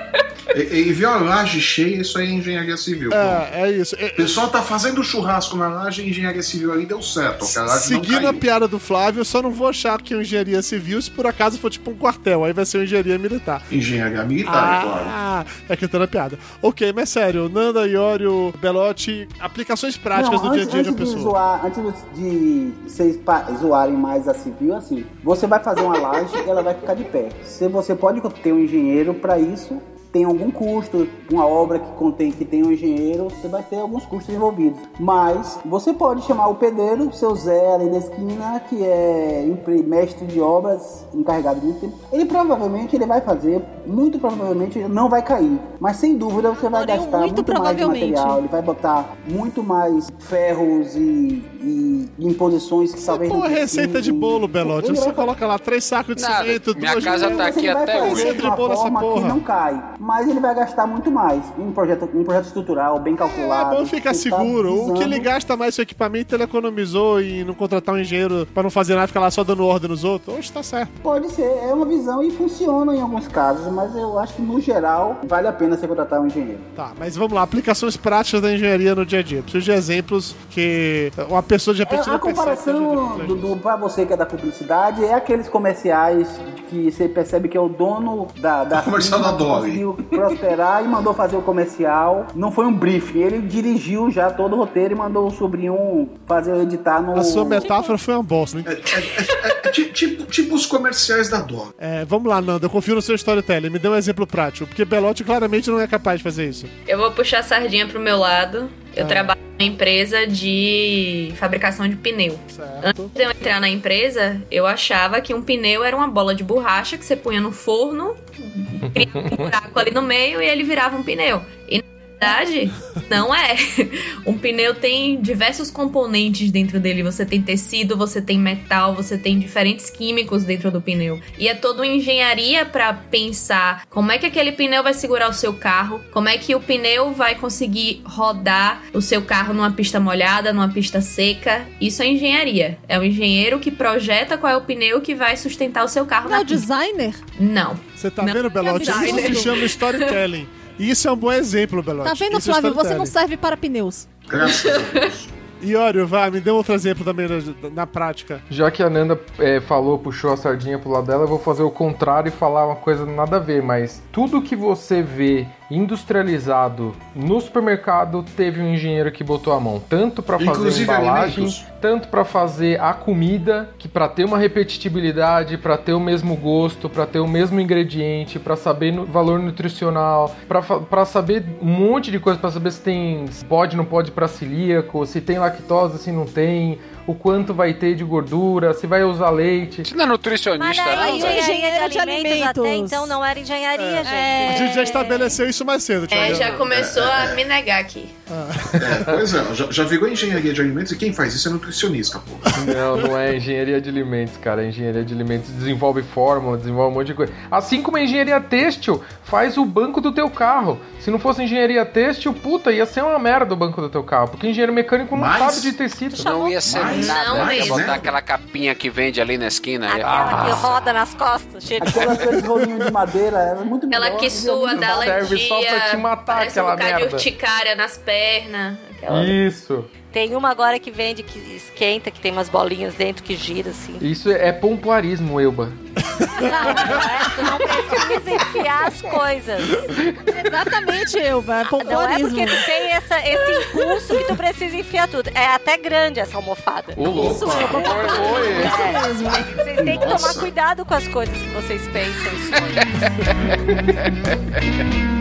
E, e viu a laje cheia, isso aí é engenharia civil. É, é isso. O pessoal tá fazendo churrasco na laje e engenharia civil ali deu certo. porque a laje não Seguindo a piada do Flávio, eu só não vou achar que é engenharia civil se por acaso for tipo um quartel. Aí vai ser uma engenharia militar. Engenharia militar, é claro. Ah, é que eu tô na piada. Ok, mas sério, Nanda, Iorio, Belotti, aplicações práticas Não, do dia a antes, dia de uma antes de pessoa. zoar, antes de vocês zoarem mais a civil, assim, você vai fazer uma laje e ela vai ficar de pé. Se você pode ter um engenheiro para isso, tem algum custo, uma obra que contém que tem um engenheiro, você vai ter alguns custos envolvidos. Mas você pode chamar o pedreiro, seu Zé ali da esquina, que é mestre de obras, encarregado de tempo. Ele provavelmente ele vai fazer, muito provavelmente não vai cair. Mas sem dúvida você vai Porém, gastar muito muito, mais de material, ele vai botar muito mais ferros e, e imposições que talvez Pô, não receita de bolo, Belotti. Ele Você vai- coloca lá três sacos de Nada, cimento, minha duas casa tá aqui até hoje. Receita de bolo essa forma que porra. não cai, mas ele vai gastar muito mais. Um projeto, um projeto estrutural bem É calculado. bom ficar tá seguro. O que ele gasta mais seu equipamento, ele economizou em não contratar um engenheiro pra não fazer nada, ficar lá só dando ordem nos outros. Oxe, tá certo. Pode ser, é uma visão e funciona em alguns casos, mas eu acho que no geral vale a pena você contratar um engenheiro. Tá, mas vamos lá, aplicações práticas da engenharia no dia a dia. Preciso de exemplos que uma pessoa de repente É, a comparação do, do, pra você que é da publicidade é aqueles comerciais que você percebe que é o dono da, da Comercial da Dolly. Conseguiu prosperar e mandou fazer o comercial. Não foi um briefing, ele dirigiu já todo o roteiro e mandou o sobrinho fazer editar no. A sua metáfora foi uma bosta. né? É ti- tipo, tipo os comerciais da Dog. É, vamos lá, Nanda, eu confio no seu storytelling. Me dê um exemplo prático, porque Belotti claramente não é capaz de fazer isso. Eu vou puxar a sardinha pro meu lado. Eu Ah. trabalho numa empresa de fabricação de pneu. Antes de eu entrar na empresa, eu achava que um pneu era uma bola de borracha que você punha no forno, cria um buraco ali no meio e ele virava um pneu. E verdade, não é. Um pneu tem diversos componentes dentro dele. Você tem tecido, você tem metal, você tem diferentes químicos dentro do pneu. E é toda uma engenharia para pensar como é que aquele pneu vai segurar o seu carro, como é que o pneu vai conseguir rodar o seu carro numa pista molhada, numa pista seca. Isso é engenharia. É o engenheiro que projeta qual é o pneu que vai sustentar o seu carro Não é o designer? Não. Você tá Não. vendo, Belotti? Isso Designer. se chama storytelling. E isso é um bom exemplo, Belotti. Tá vendo, Isso é Flávio? Você não serve para pneus. Graças a Deus. Iório, vai, me dê outro exemplo também na, na prática. Já que a Nanda é, falou, puxou a sardinha pro lado dela, eu vou fazer o contrário e falar uma coisa nada a ver, mas tudo que você vê industrializado no supermercado teve um engenheiro que botou a mão, tanto para fazer Inclusive embalagem, alimentos. tanto para fazer a comida, que para ter uma repetitibilidade, para ter o mesmo gosto, para ter o mesmo ingrediente, para saber no valor nutricional, para saber um monte de coisa, para saber se tem se pode não pode para celíaco, se tem lactose, se não tem, o quanto vai ter de gordura, se vai usar leite. Isso não é nutricionista, Mas não, a velho. engenharia de de alimentos, alimentos. até então não era engenharia, A gente. gente já estabeleceu isso mais cedo, É, já começou a me negar aqui. É, pois é, já, já virou engenharia de alimentos e quem faz isso é nutricionista, pô. Não, não é engenharia de alimentos, cara. Engenharia de alimentos desenvolve fórmula, desenvolve um monte de coisa. Assim como a engenharia têxtil faz o banco do teu carro. Se não fosse engenharia têxtil, puta, ia ser uma merda o banco do teu carro. Porque engenheiro mecânico não Mas- sabe de tecida. Não ia ser Mas- nada. não ia botar aquela capinha que vende ali na esquina. Aquela ficar que roda nas costas, cheia de Aquelas coisas rolinho de madeira, era muito melhor. Aquela que sua, dá alergia. Serve só pra te matar, aquela um merda. de urticária nas pernas. Aquela... Isso. Tem uma agora que vende que esquenta, que tem umas bolinhas dentro que gira assim. Isso é pompoarismo, Elba. Não, não é, tu não precisa enfiar as coisas. Exatamente, Elba. Não é Pompoarismo. porque tu tem essa, esse impulso que tu precisa enfiar tudo. É até grande essa almofada. Ô, louco. Isso, Elba. Oi. Isso mesmo. Vocês têm que tomar cuidado com as coisas que vocês pensam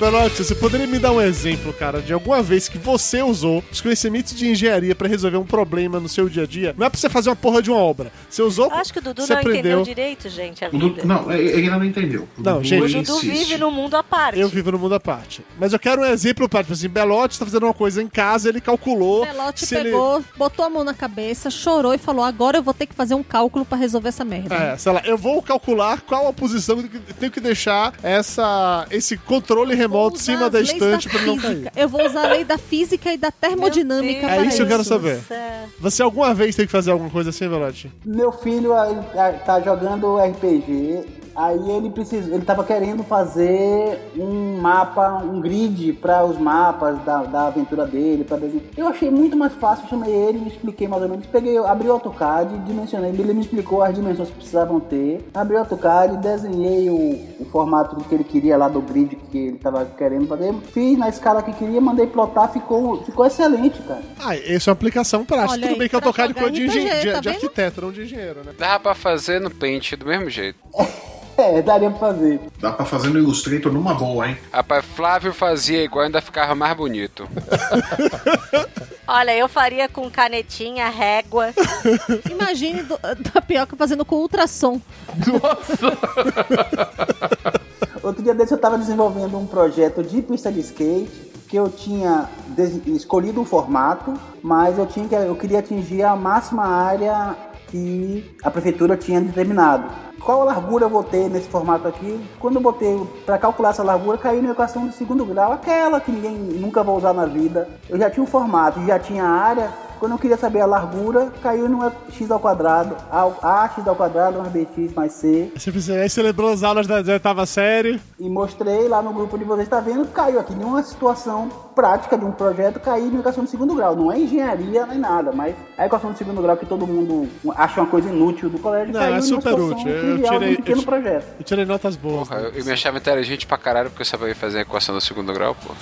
Belotti, você poderia me dar um exemplo, cara, de alguma vez que você usou os conhecimentos de engenharia pra resolver um problema no seu dia a dia? Não é pra você fazer uma porra de uma obra. Você usou. Eu acho que o Dudu não entendeu aprendeu. direito, gente, vida. não, ele ainda não entendeu. O Não, Dudu gente. O Ele Dudu vive num mundo à parte. Eu vivo no mundo à parte. Mas eu quero um exemplo prático. Assim, Belotti tá fazendo uma coisa em casa, ele calculou. O Belote se ele- pegou, botou a mão na cabeça, chorou e falou: agora eu vou ter que fazer um cálculo pra resolver essa merda. É, sei lá, eu vou calcular qual a posição que eu tenho que deixar essa, esse controle remoto em Vou cima da estante ele não cair. Eu vou usar a lei da física e da termodinâmica Meu para É isso que eu quero saber. Você alguma vez tem que fazer alguma coisa assim, Belotti? Meu filho ele tá- tá jogando RPG, aí ele precisa, ele tava querendo fazer um mapa, um grid para os mapas da, da aventura dele, para desenhar. Eu achei muito mais fácil, chamei ele, me expliquei mais ou menos, peguei, abri o AutoCAD, dimensionei, ele me explicou as dimensões que precisavam ter, abri o AutoCAD, desenhei o, o formato que ele queria lá do grid que ele tava querendo fazer, fiz na escala que queria, mandei plotar, ficou, ficou excelente, cara. Ah, isso é uma aplicação prática. Olha Tudo aí, bem que eu pra tocar de RPG, de- tá de arquiteto, não de engenheiro, né? Dava pra fazer no Paint do mesmo jeito. É, daria pra fazer. Dá pra fazer no Illustrator numa boa, hein? Rapaz, Flávio fazia igual ainda ficava mais bonito. Olha, eu faria com canetinha, régua. Imagine do, tapioca fazendo com ultrassom. Outro dia desse eu estava desenvolvendo um projeto de pista de skate que eu tinha escolhido um formato, mas eu tinha que eu queria atingir a máxima área que a prefeitura tinha determinado. Qual largura eu vou ter nesse formato aqui? Quando eu botei para calcular essa largura, caiu na equação de segundo grau, aquela que ninguém nunca vai usar na vida. Eu já tinha o formato, já tinha a área. Quando eu queria saber a largura, caiu no x ao quadrado, ao- ax ao quadrado mais bx mais c. Você precisa- Aí você lembrou as aulas da oitava série. E mostrei lá no grupo de vocês, tá vendo? Caiu aqui. Nenhuma situação prática de um projeto caiu na equação de segundo grau. Não é engenharia nem nada, mas a equação de segundo grau que todo mundo acha uma coisa inútil do colégio Não, caiu é super útil. Eu de tirei- um pequeno eu- projeto. Eu tirei notas boas. Porra, eu, eu me achava inteligente pra caralho porque eu sabia fazer a equação do segundo grau, pô.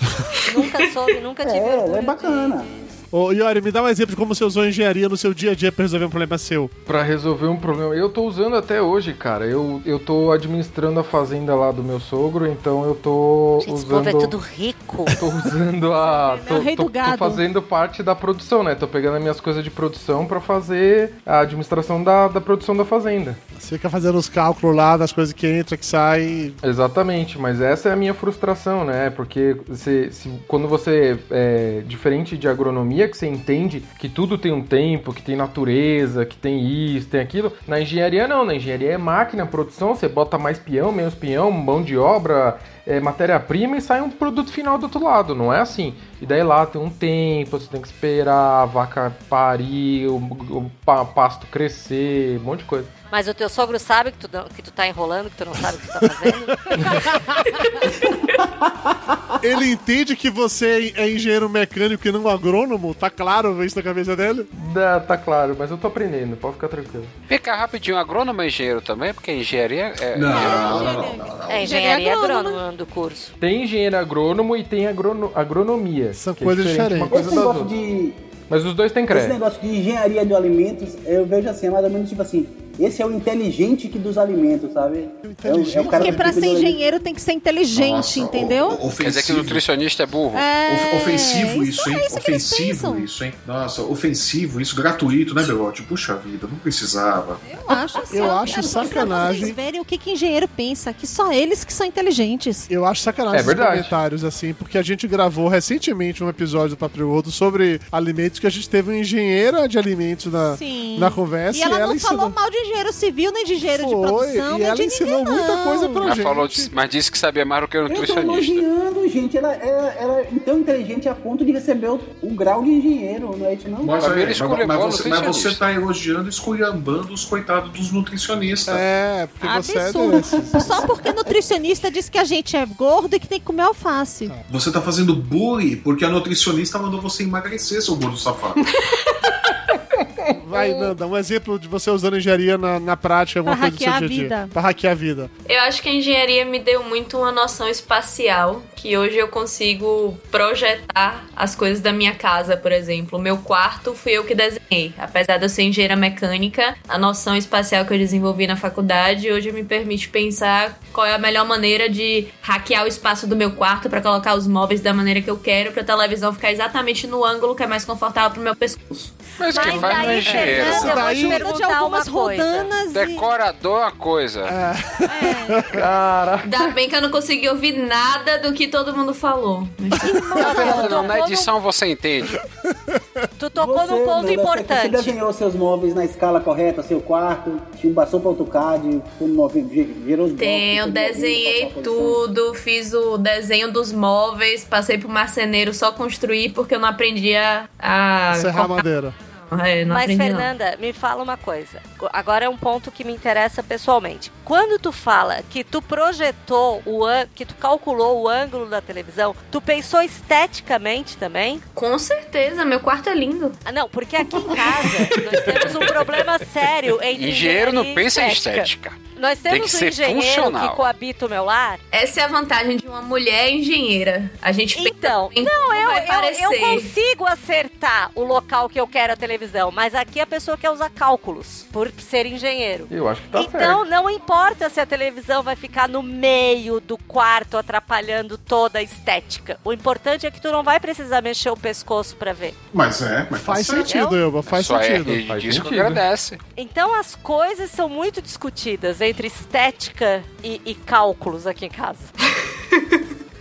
Nunca soube, nunca tive É, é bacana. Ô, Iori, me dá um exemplo de como você usou engenharia no seu dia a dia pra resolver um problema seu. Pra resolver um problema. Eu tô usando até hoje, cara. Eu, eu tô administrando a fazenda lá do meu sogro, então eu tô Gente, esse usando. povo é tudo rico. Tô usando a. É Tô, do tô, tô fazendo parte da produção, né? Tô pegando as minhas coisas de produção pra fazer a administração da, da produção da fazenda. Você fica fazendo os cálculos lá das coisas que entra, que sai. Exatamente, mas essa é a minha frustração, né? Porque se, se- quando você é diferente de agronomia, que você entende que tudo tem um tempo, que tem natureza, que tem isso, tem aquilo, na engenharia não, na engenharia é máquina, produção, você bota mais peão, menos peão, mão de obra, é, matéria-prima e sai um produto final do outro lado, não é assim. E daí lá tem um tempo, você tem que esperar a vaca parir, o, o pa- pasto crescer, um monte de coisa. Mas o teu sogro sabe que tu, não- que tu tá enrolando, que tu não sabe o que tu tá fazendo? Ele entende que você é engenheiro mecânico e não agrônomo? Tá claro isso na cabeça dele? Dá, tá claro, mas eu tô aprendendo, pode ficar tranquilo. Vem cá rapidinho, agrônomo é engenheiro também? Porque engenharia é. Não, é- não, não, não, É engenharia agrônoma do curso. Tem engenheiro agrônomo e tem agrono- agronomia. São coisas diferentes. Uma coisa Esse da negócio outra. de. Mas os dois têm Esse crédito. negócio de engenharia de alimentos, eu vejo assim, é mais ou menos tipo assim, esse é o inteligente que dos alimentos, sabe? É o, é o cara Porque que pra ser engenheiro tem que ser inteligente, Nossa, entendeu? o- o- Quer dizer que o nutricionista é burro? É, Of- ofensivo isso isso, hein? é isso ofensivo isso, hein? Nossa, ofensivo isso, gratuito, né, Belote? Puxa vida, não precisava. Eu acho assim, Eu acho sacanagem. Vocês verem o que, que engenheiro pensa, que só eles que são inteligentes. Eu acho sacanagem É esses verdade. comentários, assim, porque a gente gravou recentemente um episódio do Gordo sobre alimentos que a gente teve uma engenheira de alimentos na, Sim. na conversa E ela, não ensinou. falou mal de engenheiro civil, nem de engenheiro de Foi, produção, e nem ela de ensinou ninguém, muita não. coisa pra Mas, gente. falou, mas disse que sabia mais do que o Eu tô nutricionista. elogiando, gente. Ela, ela, ela é tão inteligente a ponto de receber o, o grau de engenheiro, não é isso não? Mas, mim, é, mas, mas bom você, mas nutricionista. você tá elogiando e esculhambando os coitados dos nutricionistas. É, porque você é Absurdo. desses. Só porque nutricionista disse que a gente é gordo e que tem que comer alface. Você tá fazendo bullying porque a nutricionista mandou você emagrecer, seu gordo safado. Vai, Nanda, um exemplo de você usando engenharia na, na prática, alguma Pra coisa do seu hackear a dia a dia. vida. Pra hackear a vida. Eu acho que a engenharia me deu muito uma noção espacial, que hoje eu consigo projetar as coisas da minha casa, por exemplo. O meu quarto fui eu que desenhei. Apesar de eu ser engenheira mecânica, a noção espacial que eu desenvolvi na faculdade hoje me permite pensar qual é a melhor maneira de hackear o espaço do meu quarto para colocar os móveis da maneira que eu quero, pra televisão ficar exatamente no ângulo que é mais confortável pro meu pescoço. Mas Mas faz não é eu vou daí- te de algumas coisa. rodanas e... Decorador é uma coisa. Cara. Ainda bem que eu não consegui ouvir nada do que todo mundo falou. Não, Fernanda, não, na edição você entende. Tu tocou num ponto Nanda, Você importante. desenhou seus móveis na escala correta, seu quarto, tinha passou para AutoCAD, gerou os Tenho, fez desenhei a tudo, fiz o desenho dos móveis, passei pro marceneiro só construir porque eu não aprendi a. a Serrar a madeira. É, não Mas, aprendi, não. Fernanda, me fala uma coisa. Agora é um ponto que me interessa pessoalmente. Quando tu fala que tu projetou o que tu calculou o ângulo da televisão, tu pensou esteticamente também? Com certeza, meu quarto é lindo. Ah, não, porque aqui em casa nós temos um problema sério entre Engenheiro não pensa em estética. Nós Tem temos que um ser engenheiro funcional. que coabita o meu lar. Essa é a vantagem de uma mulher engenheira. A gente Então, pensa em não, eu, vai eu, eu consigo acertar o local que eu quero a televisão, mas aqui a pessoa quer usar cálculos por ser engenheiro. Eu acho que tá Então certo. não importa se a televisão vai ficar no meio do quarto atrapalhando toda a estética. O importante é que tu não vai precisar mexer o pescoço pra ver. Mas é, mas Faz tá sentido, Elba, faz Só é sentido. Faz disso que sentido. agradece. Então as coisas são muito discutidas entre estética e, e cálculos aqui em casa.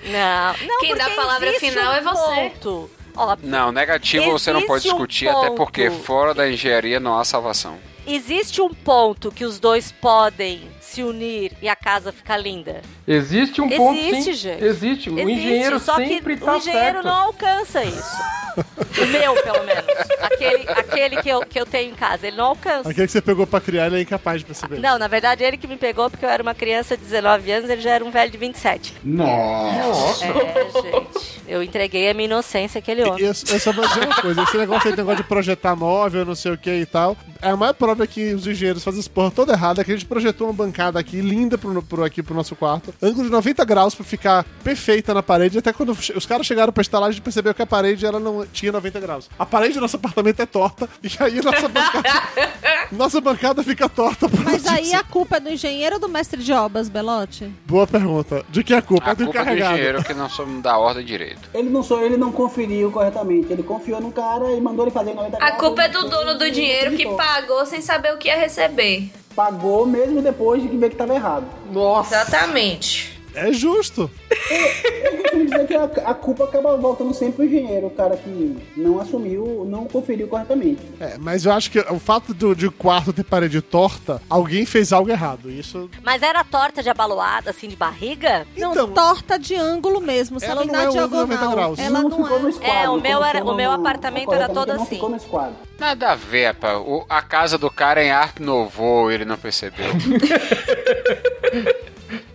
não, não Quem dá a palavra existe final um é você. ponto. Óbvio. Não, negativo você não pode Existe um discutir, até porque fora da engenharia não há salvação. Existe um ponto que os dois podem se unir e a casa ficar linda. Existe um ponto, Existe, sim. gente. Existe. O Existe, engenheiro só sempre que tá o engenheiro certo. não alcança isso. O meu, pelo menos. Aquele, aquele que, eu, que eu tenho em casa, ele não alcança. Aquele que você pegou pra criar, ele é incapaz de perceber. Não, na verdade, ele que me pegou porque eu era uma criança de 19 anos, ele já era um velho de 27. Nossa. É, gente. Eu entreguei a minha inocência àquele homem. Eu, eu só vou dizer uma coisa, esse negócio aí, negócio de projetar móvel, não sei o que e tal, é a maior prova que os engenheiros fazem esse porra toda errada, é que a gente projetou uma bancada aqui, linda pro, pro, aqui pro nosso quarto, ângulo de 90 graus pra ficar perfeita na parede, até quando os caras chegaram pra instalar, a gente percebeu que a parede ela não tinha 90 graus. A parede do nosso apartamento é torta, e aí a nossa bancada, nossa bancada fica torta. por Mas aí disso. a culpa é do engenheiro ou do mestre de obras, Belote? Boa pergunta. De que é a culpa? A é do culpa é do encarregado. engenheiro que não soube dar ordem direito. Ele não sou, ele não conferiu corretamente. Ele confiou no cara e mandou ele fazer em 90 A graus. culpa é do dono do dinheiro que pagou sem saber o que ia receber. Pagou mesmo depois de que ver que tava errado. Nossa. Exatamente. É justo. Eu costumo dizer que a, a culpa acaba voltando sempre pro engenheiro, o cara que não assumiu, não conferiu corretamente. É, mas eu acho que o fato do, de o quarto ter parede torta, alguém fez algo errado. Isso. Mas era torta de abaloada, assim, de barriga? Não, torta de ângulo mesmo, Ela sabe? não na é um diagonal. 90 graus. Ela Não não, ficou no é. esquadro, É, o meu, era, o meu no- apartamento era todo não assim. ficou no esquadro. Nada a ver, pá. O- a casa do cara é em Arte Nouveau, ele não percebeu.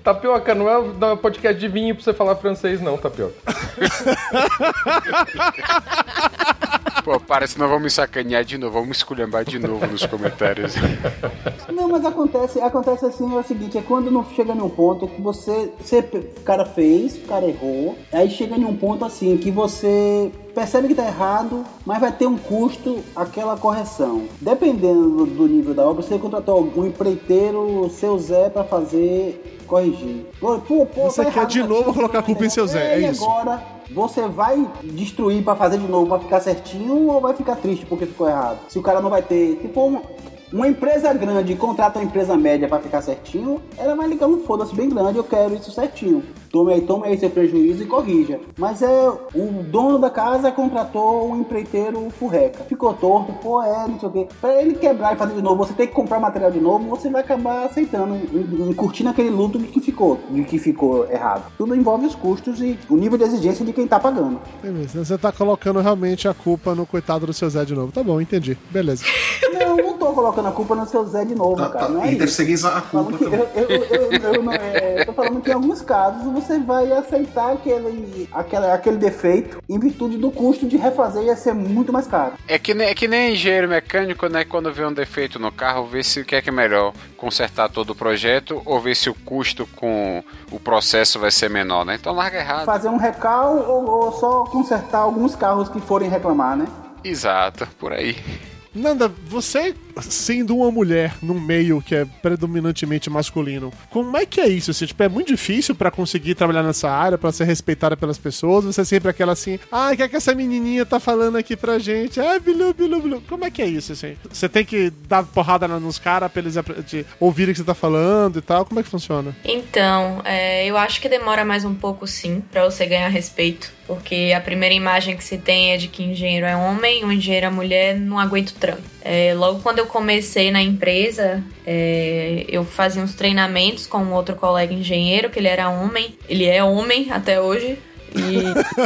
Tapioca, não é, não é podcast de vinho pra você falar francês, não, Tapioca. Pô, para, senão vamos me sacanear de novo, vamos me esculhambar de novo nos comentários. Não, mas acontece, acontece assim, é o seguinte, é quando não chega num ponto que você, você, o cara fez, o cara errou, aí chega num ponto assim, que você percebe que tá errado, mas vai ter um custo aquela correção. Dependendo do, nível da obra, você contratou algum empreiteiro, seu Zé, pra fazer, corrigir. Pô, pô, Você tá quer errado de isso novo colocar a culpa em seu Zé, é e isso. agora você vai destruir pra fazer de novo pra ficar certinho ou vai ficar triste porque ficou errado? Se o cara não vai ter. For uma, empresa grande contrata uma empresa média pra ficar certinho, ela vai ligar um foda-se bem grande, eu quero isso certinho. Tome aí, tome aí seu prejuízo e corrija. Mas é o dono da casa contratou um empreiteiro furreca. Ficou torto, pô, é, não sei o quê. Pra ele quebrar e fazer de novo, você tem que comprar material de novo, você vai acabar aceitando, curtindo aquele luto de que ficou, de que ficou errado. Tudo envolve os custos e o nível de exigência de quem tá pagando. Beleza, Você tá colocando realmente a culpa no coitado do seu Zé de novo. Tá bom, entendi. Beleza. Não, não tô colocando a culpa no seu Zé de novo, cara. Não é e terceirizar a culpa que eu, eu, eu, eu, não- é, eu tô falando que em alguns casos você vai aceitar aquele, aquele, aquele defeito em virtude do custo de refazer ia ser muito mais caro. É que, nem, é que nem engenheiro mecânico, né? Quando vê um defeito no carro, vê se o que é que é melhor, consertar todo o projeto ou ver se o custo com o processo vai ser menor, né? Então larga errado. Fazer um recal ou, ou só consertar alguns carros que forem reclamar, né? Exato, por aí. Nanda, você sendo uma mulher num meio que é predominantemente masculino, como é que é isso? Assim, tipo, é muito difícil pra conseguir trabalhar nessa área, pra ser respeitada pelas pessoas? Você é sempre aquela assim, ah, o que é que essa menininha tá falando aqui pra gente? Ah, bilu, bilu, bilu. Como é que é isso, assim? Você tem que dar porrada nos caras pra eles ouvirem o que você tá falando e tal? Como é que funciona? Então, é, eu acho que demora mais um pouco sim pra você ganhar respeito, porque a primeira imagem que se tem é de que engenheiro é homem, um engenheiro é mulher, não aguento trampo. É, logo quando eu comecei na empresa, é, eu fazia uns treinamentos com um outro colega engenheiro, que ele era homem, ele é homem até hoje. E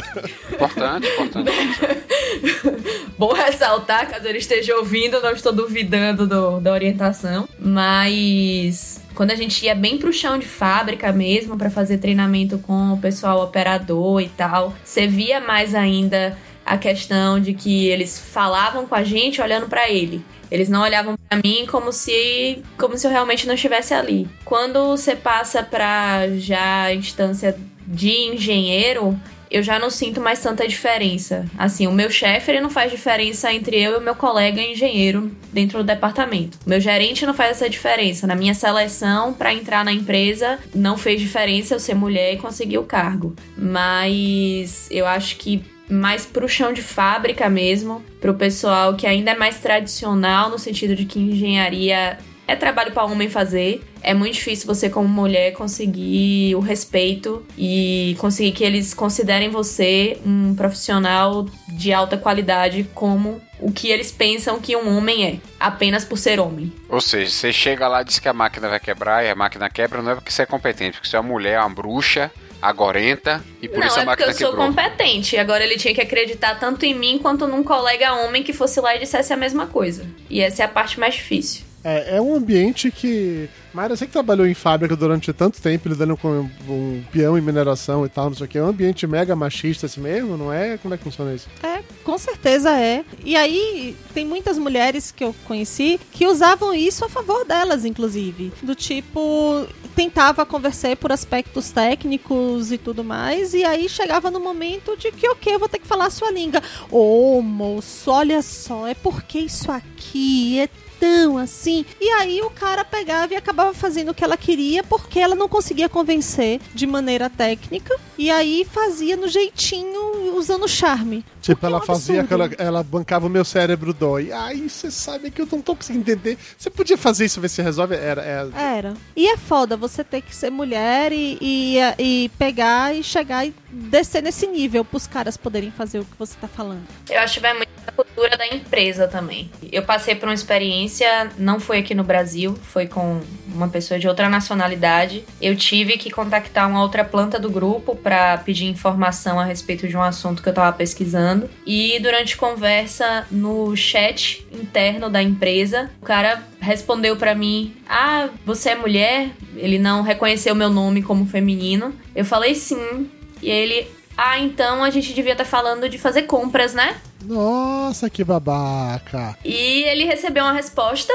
Importante, importante. Bom ressaltar, caso ele esteja ouvindo, não estou duvidando do- da orientação. Mas quando a gente ia bem pro chão de fábrica mesmo, para fazer treinamento com o pessoal operador e tal, você via mais ainda a questão de que eles falavam com a gente olhando para ele. Eles não olhavam pra mim como se como se eu realmente não estivesse ali. Quando você passa pra já a instância de engenheiro, eu já não sinto mais tanta diferença. Assim, o meu chefe ele não faz diferença entre eu e o meu colega engenheiro dentro do departamento. O meu gerente não faz essa diferença. Na minha seleção para entrar na empresa não fez diferença eu ser mulher e conseguir o cargo. Mas eu acho que mais pro chão de fábrica mesmo, pro pessoal que ainda é mais tradicional no sentido de que engenharia é trabalho para homem fazer. É muito difícil você como mulher conseguir o respeito e conseguir que eles considerem você um profissional de alta qualidade como o que eles pensam que um homem é, apenas por ser homem. Ou seja, você chega lá e diz que a máquina vai quebrar e a máquina quebra, não é porque você é competente, porque você é uma mulher, uma bruxa, agorenta e por não, isso a é porque máquina eu sou quebrou. competente. Agora ele tinha que acreditar tanto em mim quanto num colega homem que fosse lá e dissesse a mesma coisa. E essa é a parte mais difícil. É, é um ambiente que. Mayra, você que trabalhou em fábrica durante tanto tempo, lidando com um peão em mineração e tal, não sei o que, é um ambiente mega machista assim mesmo, não é? Como é que funciona isso? É, com certeza é. E aí, tem muitas mulheres que eu conheci que usavam isso a favor delas, inclusive. Do tipo, tentava conversar por aspectos técnicos e tudo mais, e aí chegava no momento de que, ok, eu vou ter que falar a sua língua. Ô, moço, olha só, é porque isso aqui é tão assim. E aí o cara pegava e acabava fazendo o que ela queria porque ela não conseguia convencer de maneira técnica. E aí fazia no jeitinho usando charme. Tipo, ela um fazia aquela. Ela bancava o meu cérebro dói. Ai, você sabe que eu não tô conseguindo entender. Você podia fazer isso, ver se resolve? Era. é- Era. E é foda você ter que ser mulher e, e, e pegar e chegar e descer nesse nível pros caras poderem fazer o que você tá falando. Eu acho que vai muito da cultura da empresa também. Eu passei por uma experiência, não foi aqui no Brasil, foi com uma pessoa de outra nacionalidade. Eu tive que contactar uma outra planta do grupo para pedir informação a respeito de um assunto que eu tava pesquisando. E durante conversa no chat interno da empresa, o cara respondeu para mim: "Ah, você é mulher?" Ele não reconheceu meu nome como feminino. Eu falei sim. E ele: "Ah, então a gente devia estar falando de fazer compras, né?" Nossa, que babaca. E ele recebeu uma resposta,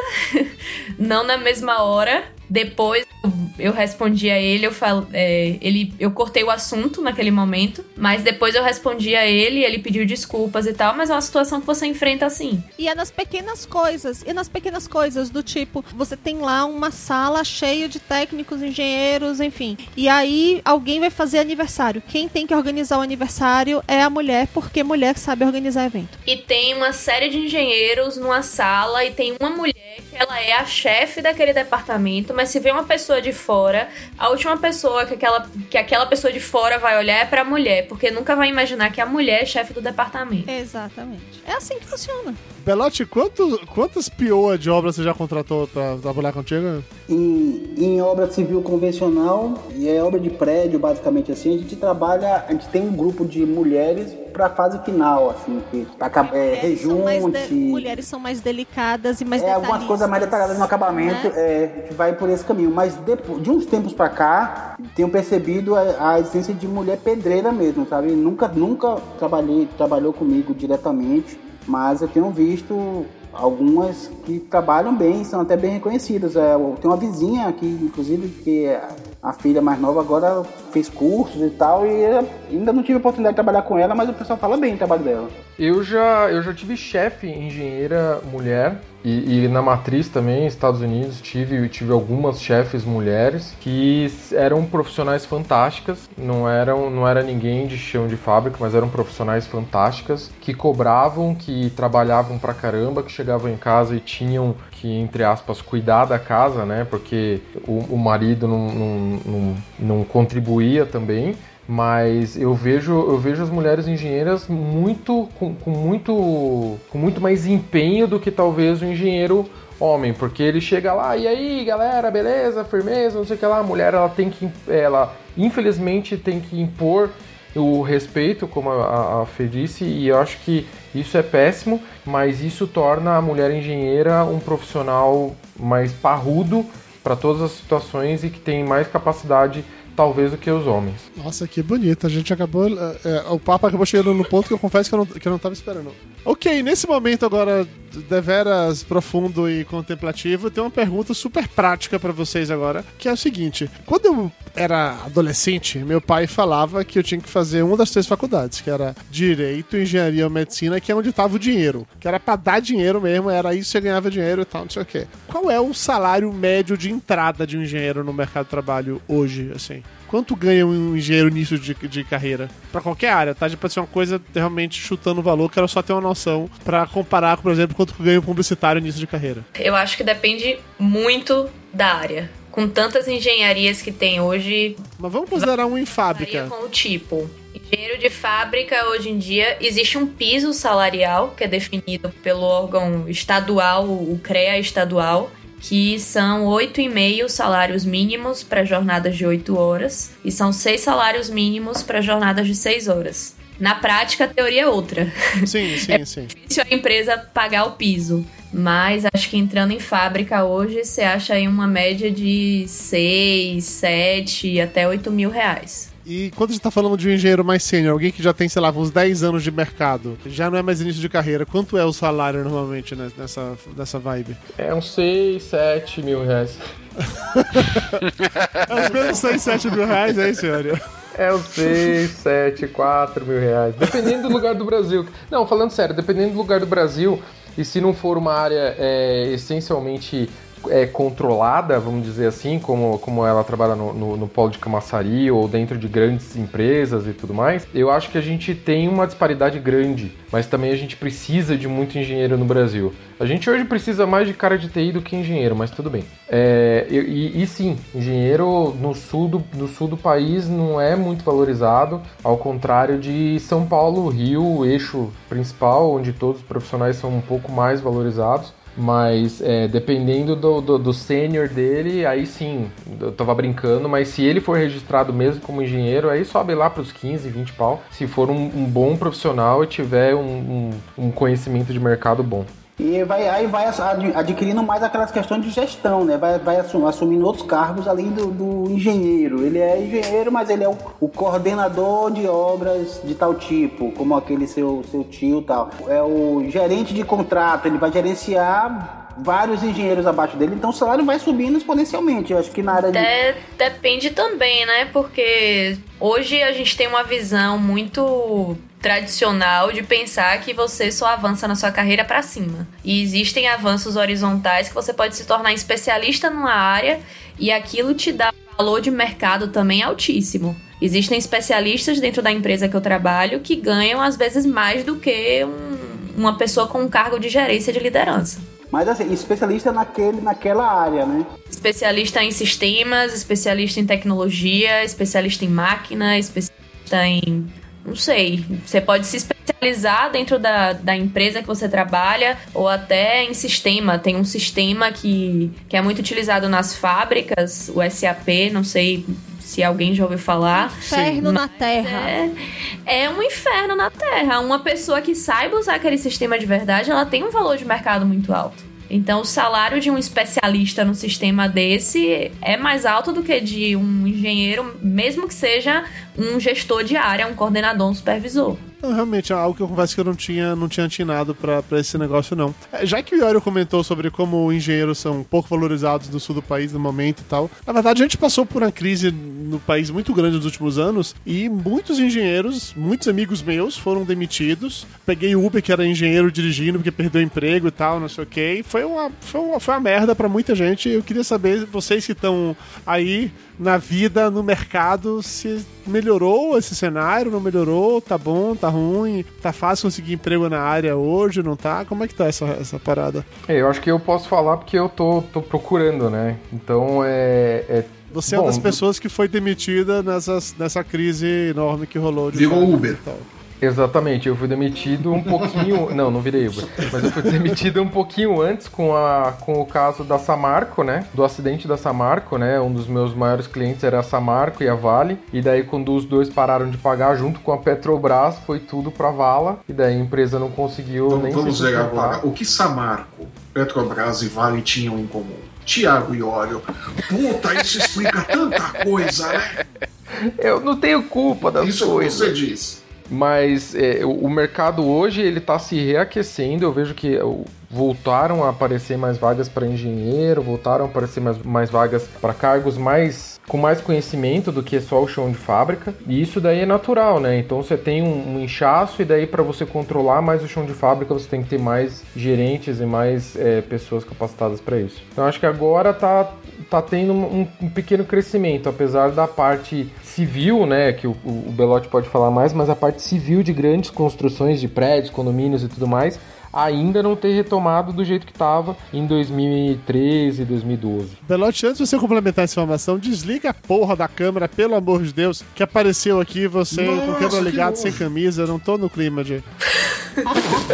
não na mesma hora. Depois eu respondi a ele, eu falo, é, ele, eu cortei o assunto naquele momento, mas depois eu respondi a ele, ele pediu desculpas e tal, mas é uma situação que você enfrenta assim. E é nas pequenas coisas. E nas pequenas coisas do tipo, você tem lá uma sala cheia de técnicos, engenheiros, enfim. E aí alguém vai fazer aniversário. Quem tem que organizar o aniversário é a mulher, porque mulher sabe organizar evento. E tem uma série de engenheiros numa sala e tem uma mulher ela é a chefe daquele departamento, mas se vê uma pessoa de fora, a última pessoa que aquela, que aquela pessoa de fora vai olhar é pra mulher, porque nunca vai imaginar que a mulher é chefe do departamento. Exatamente. É assim que funciona. Belote, quanto, quantas POA de obra você já contratou pra trabalhar contigo? Em, em obra civil convencional e é obra de prédio, basicamente assim, a gente trabalha, a gente tem um grupo de mulheres pra fase final, assim, que acaba- é, Mulheres são mais rejunte. de- mulheres são mais delicadas e mais É, algumas detalhistas, coisas mais detalhadas no acabamento, né? é, a gente vai por esse caminho. Mas de uns tempos pra cá, tenho percebido a, a existência de mulher pedreira mesmo, sabe? Nunca, nunca trabalhei, trabalhou comigo diretamente, mas eu tenho visto algumas que trabalham bem, são até bem reconhecidas. É, eu tenho uma vizinha aqui, inclusive, que é a filha mais nova agora fez cursos e tal, e ainda não tive a oportunidade de trabalhar com ela, mas o pessoal fala bem do trabalho dela. Eu já, eu já tive chefe engenheira mulher e, e na matriz também, Estados Unidos, tive, tive algumas chefes mulheres que eram profissionais fantásticas, não eram não era ninguém de chão de fábrica, mas eram profissionais fantásticas que cobravam, que trabalhavam pra caramba, que chegavam em casa e tinham que, entre aspas, cuidar da casa, né? Porque o, o marido não, não, não, não contribuía também. Mas eu vejo, eu vejo as mulheres engenheiras muito com, com muito com muito mais empenho do que talvez o engenheiro homem, porque ele chega lá e aí, galera, beleza, firmeza, não sei o que lá, a mulher ela tem que ela infelizmente tem que impor o respeito, como a, a Fê disse, e eu acho que isso é péssimo, mas isso torna a mulher engenheira um profissional mais parrudo para todas as situações e que tem mais capacidade talvez do que os homens. Nossa, que bonito. A gente acabou. é, é, o papo acabou chegando no ponto que eu confesso que eu não, que eu não tava esperando. Ok, nesse momento agora, deveras profundo e contemplativo, tem uma pergunta super prática pra vocês agora, que é o seguinte: quando eu era adolescente, meu pai falava que eu tinha que fazer uma das três faculdades, que era Direito, Engenharia ou Medicina, que é onde tava o dinheiro. Que era pra dar dinheiro mesmo, era isso que você ganhava dinheiro e tal, não sei o quê. Qual é o salário médio de entrada de um engenheiro no mercado de trabalho hoje, assim? Quanto ganha um engenheiro nisso de, de carreira? Pra qualquer área, tá? Pode ser uma coisa realmente chutando o valor, quero só ter uma noção pra comparar, por exemplo, quanto ganha um publicitário nisso de carreira. Eu acho que depende muito da área. Com tantas engenharias que tem hoje. Mas vamos considerar um em fábrica. Com o tipo. Engenheiro de fábrica, hoje em dia, existe um piso salarial que é definido pelo órgão estadual, o CREA estadual, que são 8,5 salários mínimos para jornadas de 8 horas e são 6 salários mínimos para jornadas de 6 horas. Na prática, a teoria é outra. Sim, sim, é sim. difícil a empresa pagar o piso. Mas acho que entrando em fábrica hoje, você acha aí uma média de 6, 7 até 8 mil reais. E quando a gente tá falando de um engenheiro mais sênior, alguém que já tem, sei lá, uns 10 anos de mercado, já não é mais início de carreira, quanto é o salário normalmente né, nessa, nessa vibe? É uns 6, 7 mil reais. É uns menos 6, 7 mil reais, é isso, senhor? É uns 6, 7, 4 mil reais. Dependendo do lugar do Brasil. Não, falando sério, dependendo do lugar do Brasil, e se não for uma área é, essencialmente é, controlada, vamos dizer assim, como, como ela trabalha no, no, no polo de Camaçari ou dentro de grandes empresas e tudo mais, eu acho que a gente tem uma disparidade grande, mas também a gente precisa de muito engenheiro no Brasil. A gente hoje precisa mais de cara de TI do que engenheiro, mas tudo bem. É, e, e, sim, engenheiro no sul, do, no sul do país não é muito valorizado, ao contrário de São Paulo, Rio, eixo principal, onde todos os profissionais são um pouco mais valorizados. Mas é, dependendo do, do, do sênior dele, aí sim, eu tava brincando, mas se ele for registrado mesmo como engenheiro, aí sobe lá para os 15, 20 pau. Se for um, um bom profissional e tiver um, um, um conhecimento de mercado bom. E vai, aí vai ad- adquirindo mais aquelas questões de gestão, né? Vai, vai assum- assumindo outros cargos além do, do engenheiro. Ele é engenheiro, mas ele é o, o coordenador de obras de tal tipo, como aquele seu, seu tio tal. É o gerente de contrato, ele vai gerenciar vários engenheiros abaixo dele, então o salário vai subindo exponencialmente. Eu acho que na área de. Depende também, né? Porque hoje a gente tem uma visão muito tradicional de pensar que você só avança na sua carreira para cima. E existem avanços horizontais que você pode se tornar especialista numa área e aquilo te dá valor de mercado também altíssimo. Existem especialistas dentro da empresa que eu trabalho que ganham às vezes mais do que um- uma pessoa com um cargo de gerência de liderança. Mas assim, especialista naquele, naquela área, né? Especialista em sistemas, especialista em tecnologia, especialista em máquina, especialista em. Não sei. Você pode se especializar dentro da, da empresa que você trabalha ou até em sistema. Tem um sistema que, que é muito utilizado nas fábricas, o SAP, não sei se alguém já ouviu falar. Inferno na Terra. É, é um inferno na Terra. Uma pessoa que saiba usar aquele sistema de verdade, ela tem um valor de mercado muito alto. Então, o salário de um especialista no sistema desse é mais alto do que de um engenheiro, mesmo que seja um gestor de área, um coordenador, um supervisor. Não, realmente, é algo que eu confesso que eu não tinha, não tinha atinado pra esse negócio, não. É, Já que o Iório comentou sobre como engenheiros são pouco valorizados no sul do país no momento e tal, na verdade a gente passou por uma crise no país muito grande nos últimos anos e muitos engenheiros, muitos amigos meus foram demitidos. Peguei o Uber, que era engenheiro dirigindo porque perdeu emprego e tal, não sei o que. Foi uma, foi uma, foi uma merda pra muita gente. Eu queria saber, vocês que estão aí na vida, no mercado, se melhorou esse cenário, não melhorou, tá bom, tá ruim, tá fácil conseguir emprego na área hoje, não tá? Como é que tá essa, essa parada? É, eu acho que eu posso falar porque eu tô, tô procurando, né? Então é. é Você é bom, uma das pessoas que foi demitida nessas, nessa crise enorme que rolou de Virou Uber. Exatamente, eu fui demitido um pouquinho. não, não virei Uber. Mas eu fui demitido um pouquinho antes com, a, com o caso da Samarco, né? Do acidente da Samarco, né? Um dos meus maiores clientes era a Samarco e a Vale. E daí, quando os dois pararam de pagar junto com a Petrobras, foi tudo pra vala. E daí a empresa não conseguiu Então, nem vamos ver agora o que Samarco, Petrobras e Vale tinham em comum. Tiago e Óleo. Puta, isso explica tanta coisa, né? Eu não tenho culpa das Isso coisas. você diz. Mas é, o, mercado hoje ele está se reaquecendo. Eu vejo que o- voltaram a aparecer mais vagas para engenheiro, voltaram a aparecer mais, mais vagas para cargos mais com mais conhecimento do que só o chão de fábrica. E isso daí é natural, né? Então você tem um, um inchaço e daí para você controlar mais o chão de fábrica você tem que ter mais gerentes e mais é, pessoas capacitadas para isso. Então acho que agora tá tá tendo um, um pequeno crescimento, apesar da parte civil, né, que o, o Belotti pode falar mais, mas a parte civil de grandes construções de prédios, condomínios e tudo mais, ainda não ter retomado do jeito que estava em 2013 e 2012. Belote, antes de você complementar essa informação, desliga a porra da câmera, pelo amor de Deus, que apareceu aqui você com Nossa, o câmera nojo. sem camisa, eu não tô no clima de...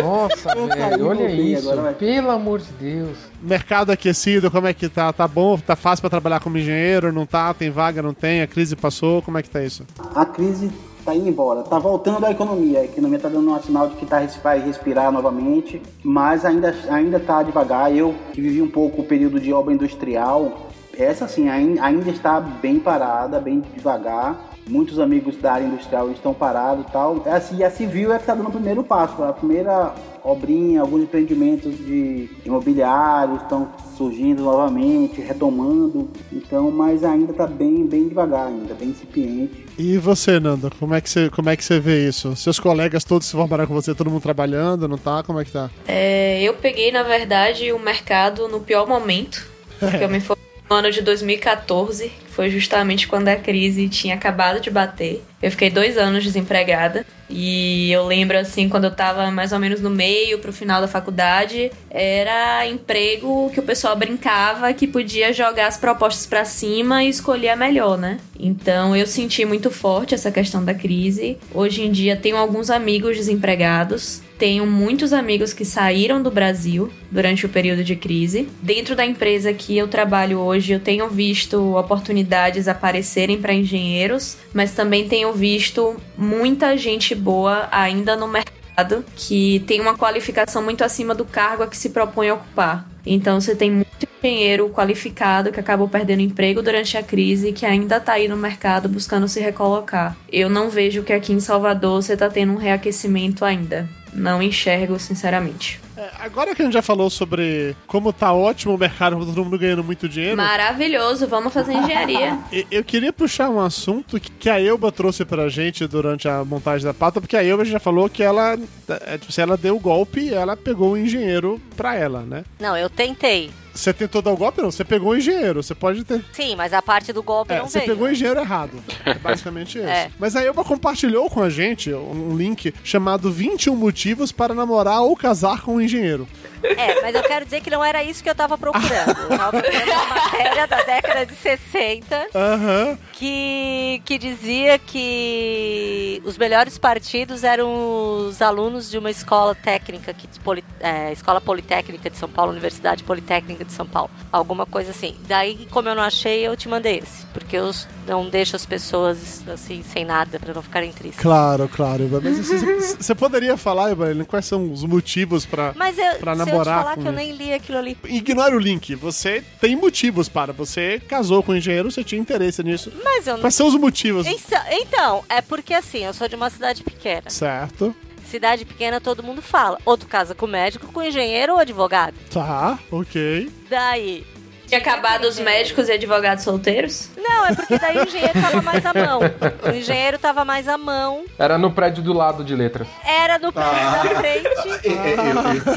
Nossa, velho, olha isso, agora, pelo amor de Deus. Mercado aquecido, como é que tá? Tá bom? Tá fácil pra trabalhar como engenheiro? Não tá? Tem vaga? Não tem? A crise passou? Como é que tá isso? A crise tá indo embora, tá voltando a economia. A economia tá dando um sinal de que tá, vai respirar novamente, mas ainda, ainda tá devagar. Eu, que vivi um pouco o período de obra industrial, essa sim ainda está bem parada, bem devagar. Muitos amigos da área industrial estão parados e tal. É assim, E a civil é que tá dando o primeiro passo. A primeira obrinha, alguns empreendimentos de imobiliários estão surgindo novamente, retomando. Então, mas ainda tá bem, bem devagar ainda, bem incipiente. E você, Nando, como é que você, como é que você vê isso? Seus colegas todos se formaram com você, todo mundo trabalhando, não tá? Como é que tá? É, eu peguei, na verdade, o mercado no pior momento. Porque eu me formei no ano de 2014, que foi justamente quando a crise tinha acabado de bater. Eu fiquei dois anos desempregada. E eu lembro, assim, quando eu tava mais ou menos no meio pro final da faculdade, era emprego que o pessoal brincava que podia jogar as propostas pra cima e escolher a melhor, né? Então eu senti muito forte essa questão da crise. Hoje em dia tenho alguns amigos desempregados. Tenho muitos amigos que saíram do Brasil durante o período de crise. Dentro da empresa que eu trabalho hoje, eu tenho visto oportunidades aparecerem para engenheiros, mas também tenho visto muita gente boa ainda no mercado que tem uma qualificação muito acima do cargo a que se propõe a ocupar. Então você tem muito engenheiro qualificado que acabou perdendo emprego durante a crise e que ainda está aí no mercado buscando se recolocar. Eu não vejo que aqui em Salvador você está tendo um reaquecimento ainda. Não enxergo, sinceramente. É, agora que a gente já falou sobre como tá ótimo o mercado, todo mundo ganhando muito dinheiro. Maravilhoso, vamos fazer engenharia. Eu queria puxar um assunto que a Elba trouxe pra gente durante a montagem da pauta, porque a Elba já falou que ela, é, tipo, se ela deu o golpe, ela pegou o engenheiro pra ela, né? Não, eu tentei. Você tentou dar o golpe? Não, você pegou o engenheiro. Você pode ter. Sim, mas a parte do golpe É, não você veio. pegou o engenheiro errado. É basicamente isso. É. Mas a Elba compartilhou com a gente um link chamado 21 motivos para namorar ou casar com um engenheiro. É, mas eu quero dizer que não era isso que eu tava procurando. Eu tava procurando uma matéria da década de 60 Aham. que, que dizia que os melhores partidos eram os alunos de uma escola técnica, que, poli- é, Escola Politécnica de São Paulo, Universidade Politécnica de São Paulo. Alguma coisa assim. Daí, como eu não achei, eu te mandei esse. Porque eu não deixo as pessoas assim, sem nada, pra não ficarem tristes. Claro, claro. Mas você poderia falar, Elba, quais são os motivos pra, Mas eu, pra se eu namorar falar com que eu nem li aquilo ali. Ignore o link. Você tem motivos para. Você casou com o engenheiro, você tinha interesse nisso. Mas eu não. Quais são os motivos? Então, então, é porque assim, eu sou de uma cidade pequena. Certo. Cidade pequena todo mundo fala. Ou tu casa com médico, com engenheiro ou advogado. Tá, ok. Daí. Tinha acabado os médicos e advogados solteiros? Não, é porque daí o engenheiro tava mais à mão. O engenheiro tava mais à mão. Era no prédio do lado de letras. Era no prédio Ah. da frente.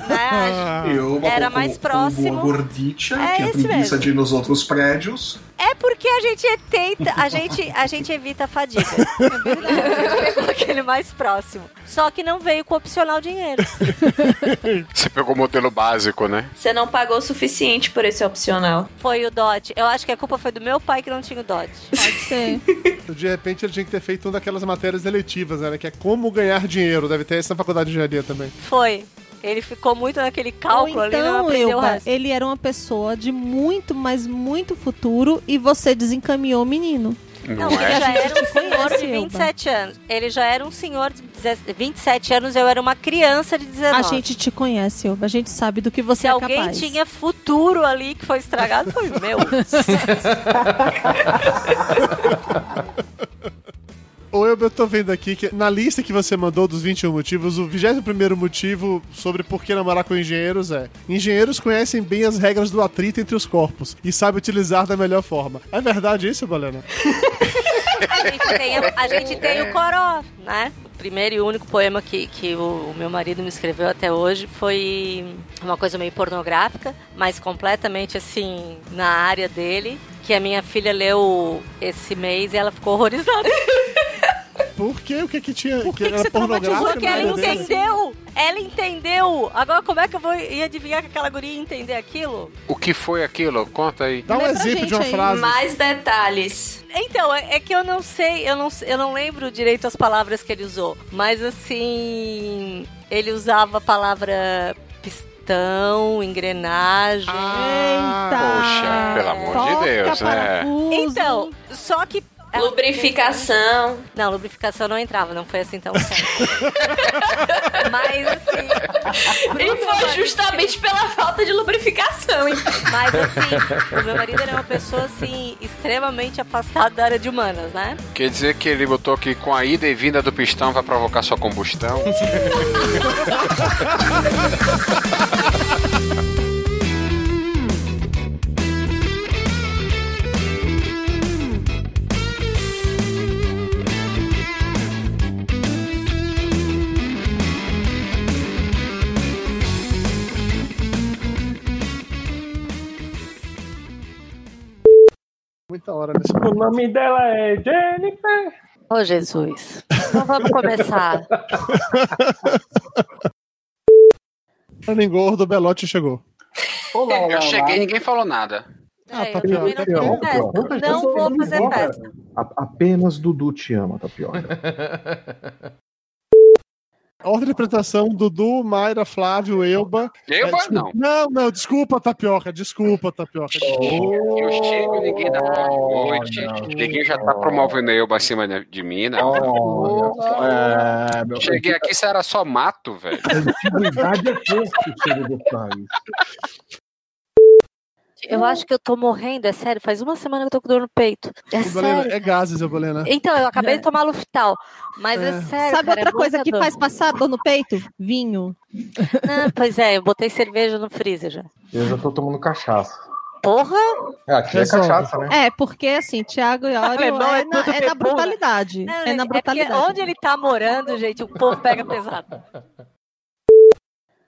né? Eu, Era mais próximo. boa gordita, É tinha preguiça mesmo. de ir nos outros prédios. É porque a gente tenta, a gente, a gente evita a fadiga. É verdade. Aquele mais próximo. Só que não veio com opcional dinheiro. Você pegou o modelo básico, né? Você não pagou o suficiente por esse opcional. Foi o Dodge. Eu acho que a culpa foi do meu pai que não tinha o Dodge. Pode ser. De repente ele tinha que ter feito uma daquelas matérias eletivas, né? Que é como ganhar dinheiro. Deve ter essa na faculdade de engenharia também. Foi. Ele ficou muito naquele Ou cálculo ali, não então, aprendeu o Elba, resto. ele era uma pessoa de muito, mas muito futuro e você desencaminhou o menino. Não, ele já era um senhor de Conhece, Elba. 27 anos. Ele já era um senhor de 17 27 anos, eu era uma criança de 19. A gente te conhece, Elba. A gente sabe do que você Se é alguém capaz. tinha futuro ali que foi estragado, foi o meu. Ou eu, eu tô vendo aqui que na lista que você mandou dos 21 motivos, o 21 motivo sobre por que namorar com engenheiros é: engenheiros conhecem bem as regras do atrito entre os corpos e sabem utilizar da melhor forma. É verdade isso, Balena? A gente tem, a, gente tem o Coró, né? Primeiro e único poema que, que o meu marido me escreveu até hoje foi uma coisa meio pornográfica, mas completamente assim, na área dele, que a minha filha leu esse mês e ela ficou horrorizada. Por quê? O que que tinha? Por que que, que era você traumatizou? pornográfico Porque ela entendeu! Ela entendeu! Agora, como é que eu vou ir adivinhar que aquela guria ia entender aquilo? O que foi aquilo? Conta aí. Dá um exemplo de uma frase. Mais detalhes. Então, é é que eu não sei, eu não, eu não lembro direito as palavras que ele usou, mas assim, ele usava a palavra pistão, engrenagem. Poxa, pelo amor de Deus, né? Então, só que. Lubrificação. Não, lubrificação não entrava, não foi assim tão sério. Mas assim. E foi justamente pela falta de lubrificação, hein? Mas assim, o meu marido era uma pessoa assim, extremamente afastada da área de humanas, né? Quer dizer que ele botou que com a ida e vinda do pistão vai provocar sua combustão? muita hora nesse O nome dela é Jennifer. Ô, Jesus. Então vamos começar. Falando gordo, o Belote chegou. Olá, olá, Eu cheguei e ninguém falou nada. Ah, É, eu tapioca, também não festa. Quantas Não vou fazer festa. A- apenas Dudu te ama, Tapioca. Ordem de apresentação: Dudu, Mayra, Flávio, Elba. Elba, É, não. Não, não, desculpa, Tapioca, desculpa, Tapioca. Eu chego e ninguém dá boa noite. Ninguém já tá promovendo eu acima de- de mim, né? É, meu, Cheguei aqui, isso era só mato, velho. Antiguidade é pouco, cheiro do país. Eu acho que eu tô morrendo, é sério. Faz uma semana que eu tô com dor no peito. É Ebolena, sério. é gases, Ebolena. Então, eu acabei de tomar Luftal. Mas é, É. sério. Sabe cara, outra é coisa que dor. faz passar dor no peito? Vinho. Não, pois é, eu botei cerveja no freezer já. Eu já tô tomando cachaça. Porra! É, aqui é cachaça, né? É, porque assim, Thiago e Ório Alemão é, é na, é na bebum, né? brutalidade. Não, é na porque brutalidade. onde ele tá morando, gente, o povo pega pesado.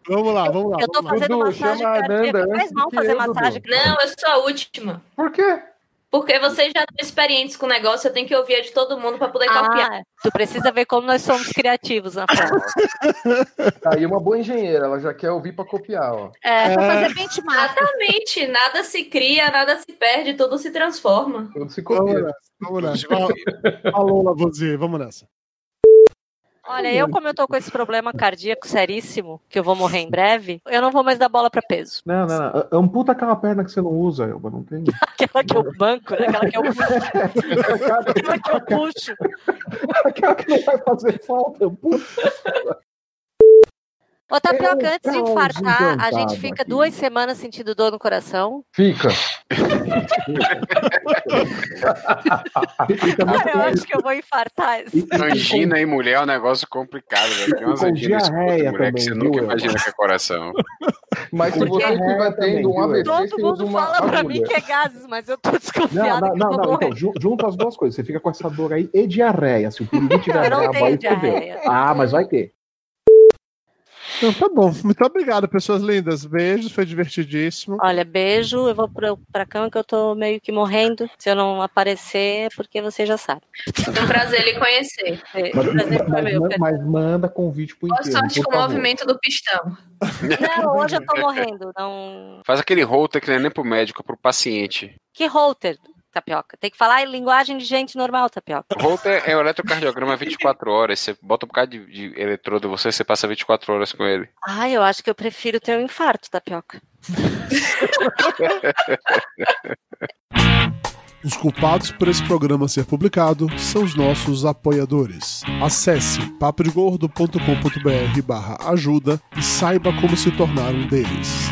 Vamos lá, vamos lá. Eu tô vamos fazendo Dudu, massagem chama a Nanda cardíaca. Faz mal fazer eu, Dudu. massagem Não, eu sou a última. Por quê? Porque vocês já estão experientes com o negócio, eu tenho que ouvir a de todo mundo pra poder copiar. Ah, tu precisa ver como nós somos criativos na prova. Tá aí uma boa engenheira, ela já quer ouvir pra copiar, ó. É, Pra fazer benchmark. Exatamente, nada se cria, nada se perde, tudo se transforma. Tudo se Vamos copia. nessa, vamos nessa. Falou, vamos nessa. Olha, eu como eu tô com esse problema cardíaco seríssimo, que eu vou morrer em breve, eu não vou mais dar bola pra peso. Não, não, não. Amputa aquela perna que você não usa, Elba, não tem. Aquela que eu banco, né? Aquela que eu. Aquela que eu puxo. aquela que não vai fazer falta, amputa. Ô, Tapioca, É antes de caos infartar, a gente fica aqui. duas semanas sentindo dor no coração. Fica. Cara, eu acho que eu vou infartar. Angina em mulher é um negócio complicado, velho. Tem umas anginas mulher que também, você viu, nunca imagina que é coração. Mas se você estiver tendo um AVC, Todo você mundo fala pra mim que é gases, mas eu tô Não, desconfiada não, que não, eu vou não. Então, ju- junta as duas coisas. Você fica com essa dor aí e diarreia. Se o pirulito tiver Eu não tenho fodeu. diarreia. Ah, mas vai ter. Então, tá bom. Muito obrigado, pessoas lindas. Beijos, foi divertidíssimo. Olha, beijo, eu vou pra, pra cama que eu tô meio que morrendo. Se eu não aparecer, é porque você já sabe. Foi um prazer lhe conhecer. É, Mas, prazer foi mas- meu, mas- manda convite pro Boa inteiro. sorte por com o movimento do pistão. Não, hoje eu tô morrendo. Não... Faz aquele holter que não é nem pro médico, é pro paciente. Que holter, Tapioca? Tem que falar em linguagem de gente normal, Tapioca. O holter é o eletrocardiograma 24 horas. Você bota um bocado de, de eletrodo em você, você passa 24 horas com ele. Ah, eu acho que eu prefiro ter um infarto, Tapioca. Os culpados por esse programa ser publicado são os nossos apoiadores. Acesse papodegordo.com.br barra ajuda e saiba como se tornar um deles.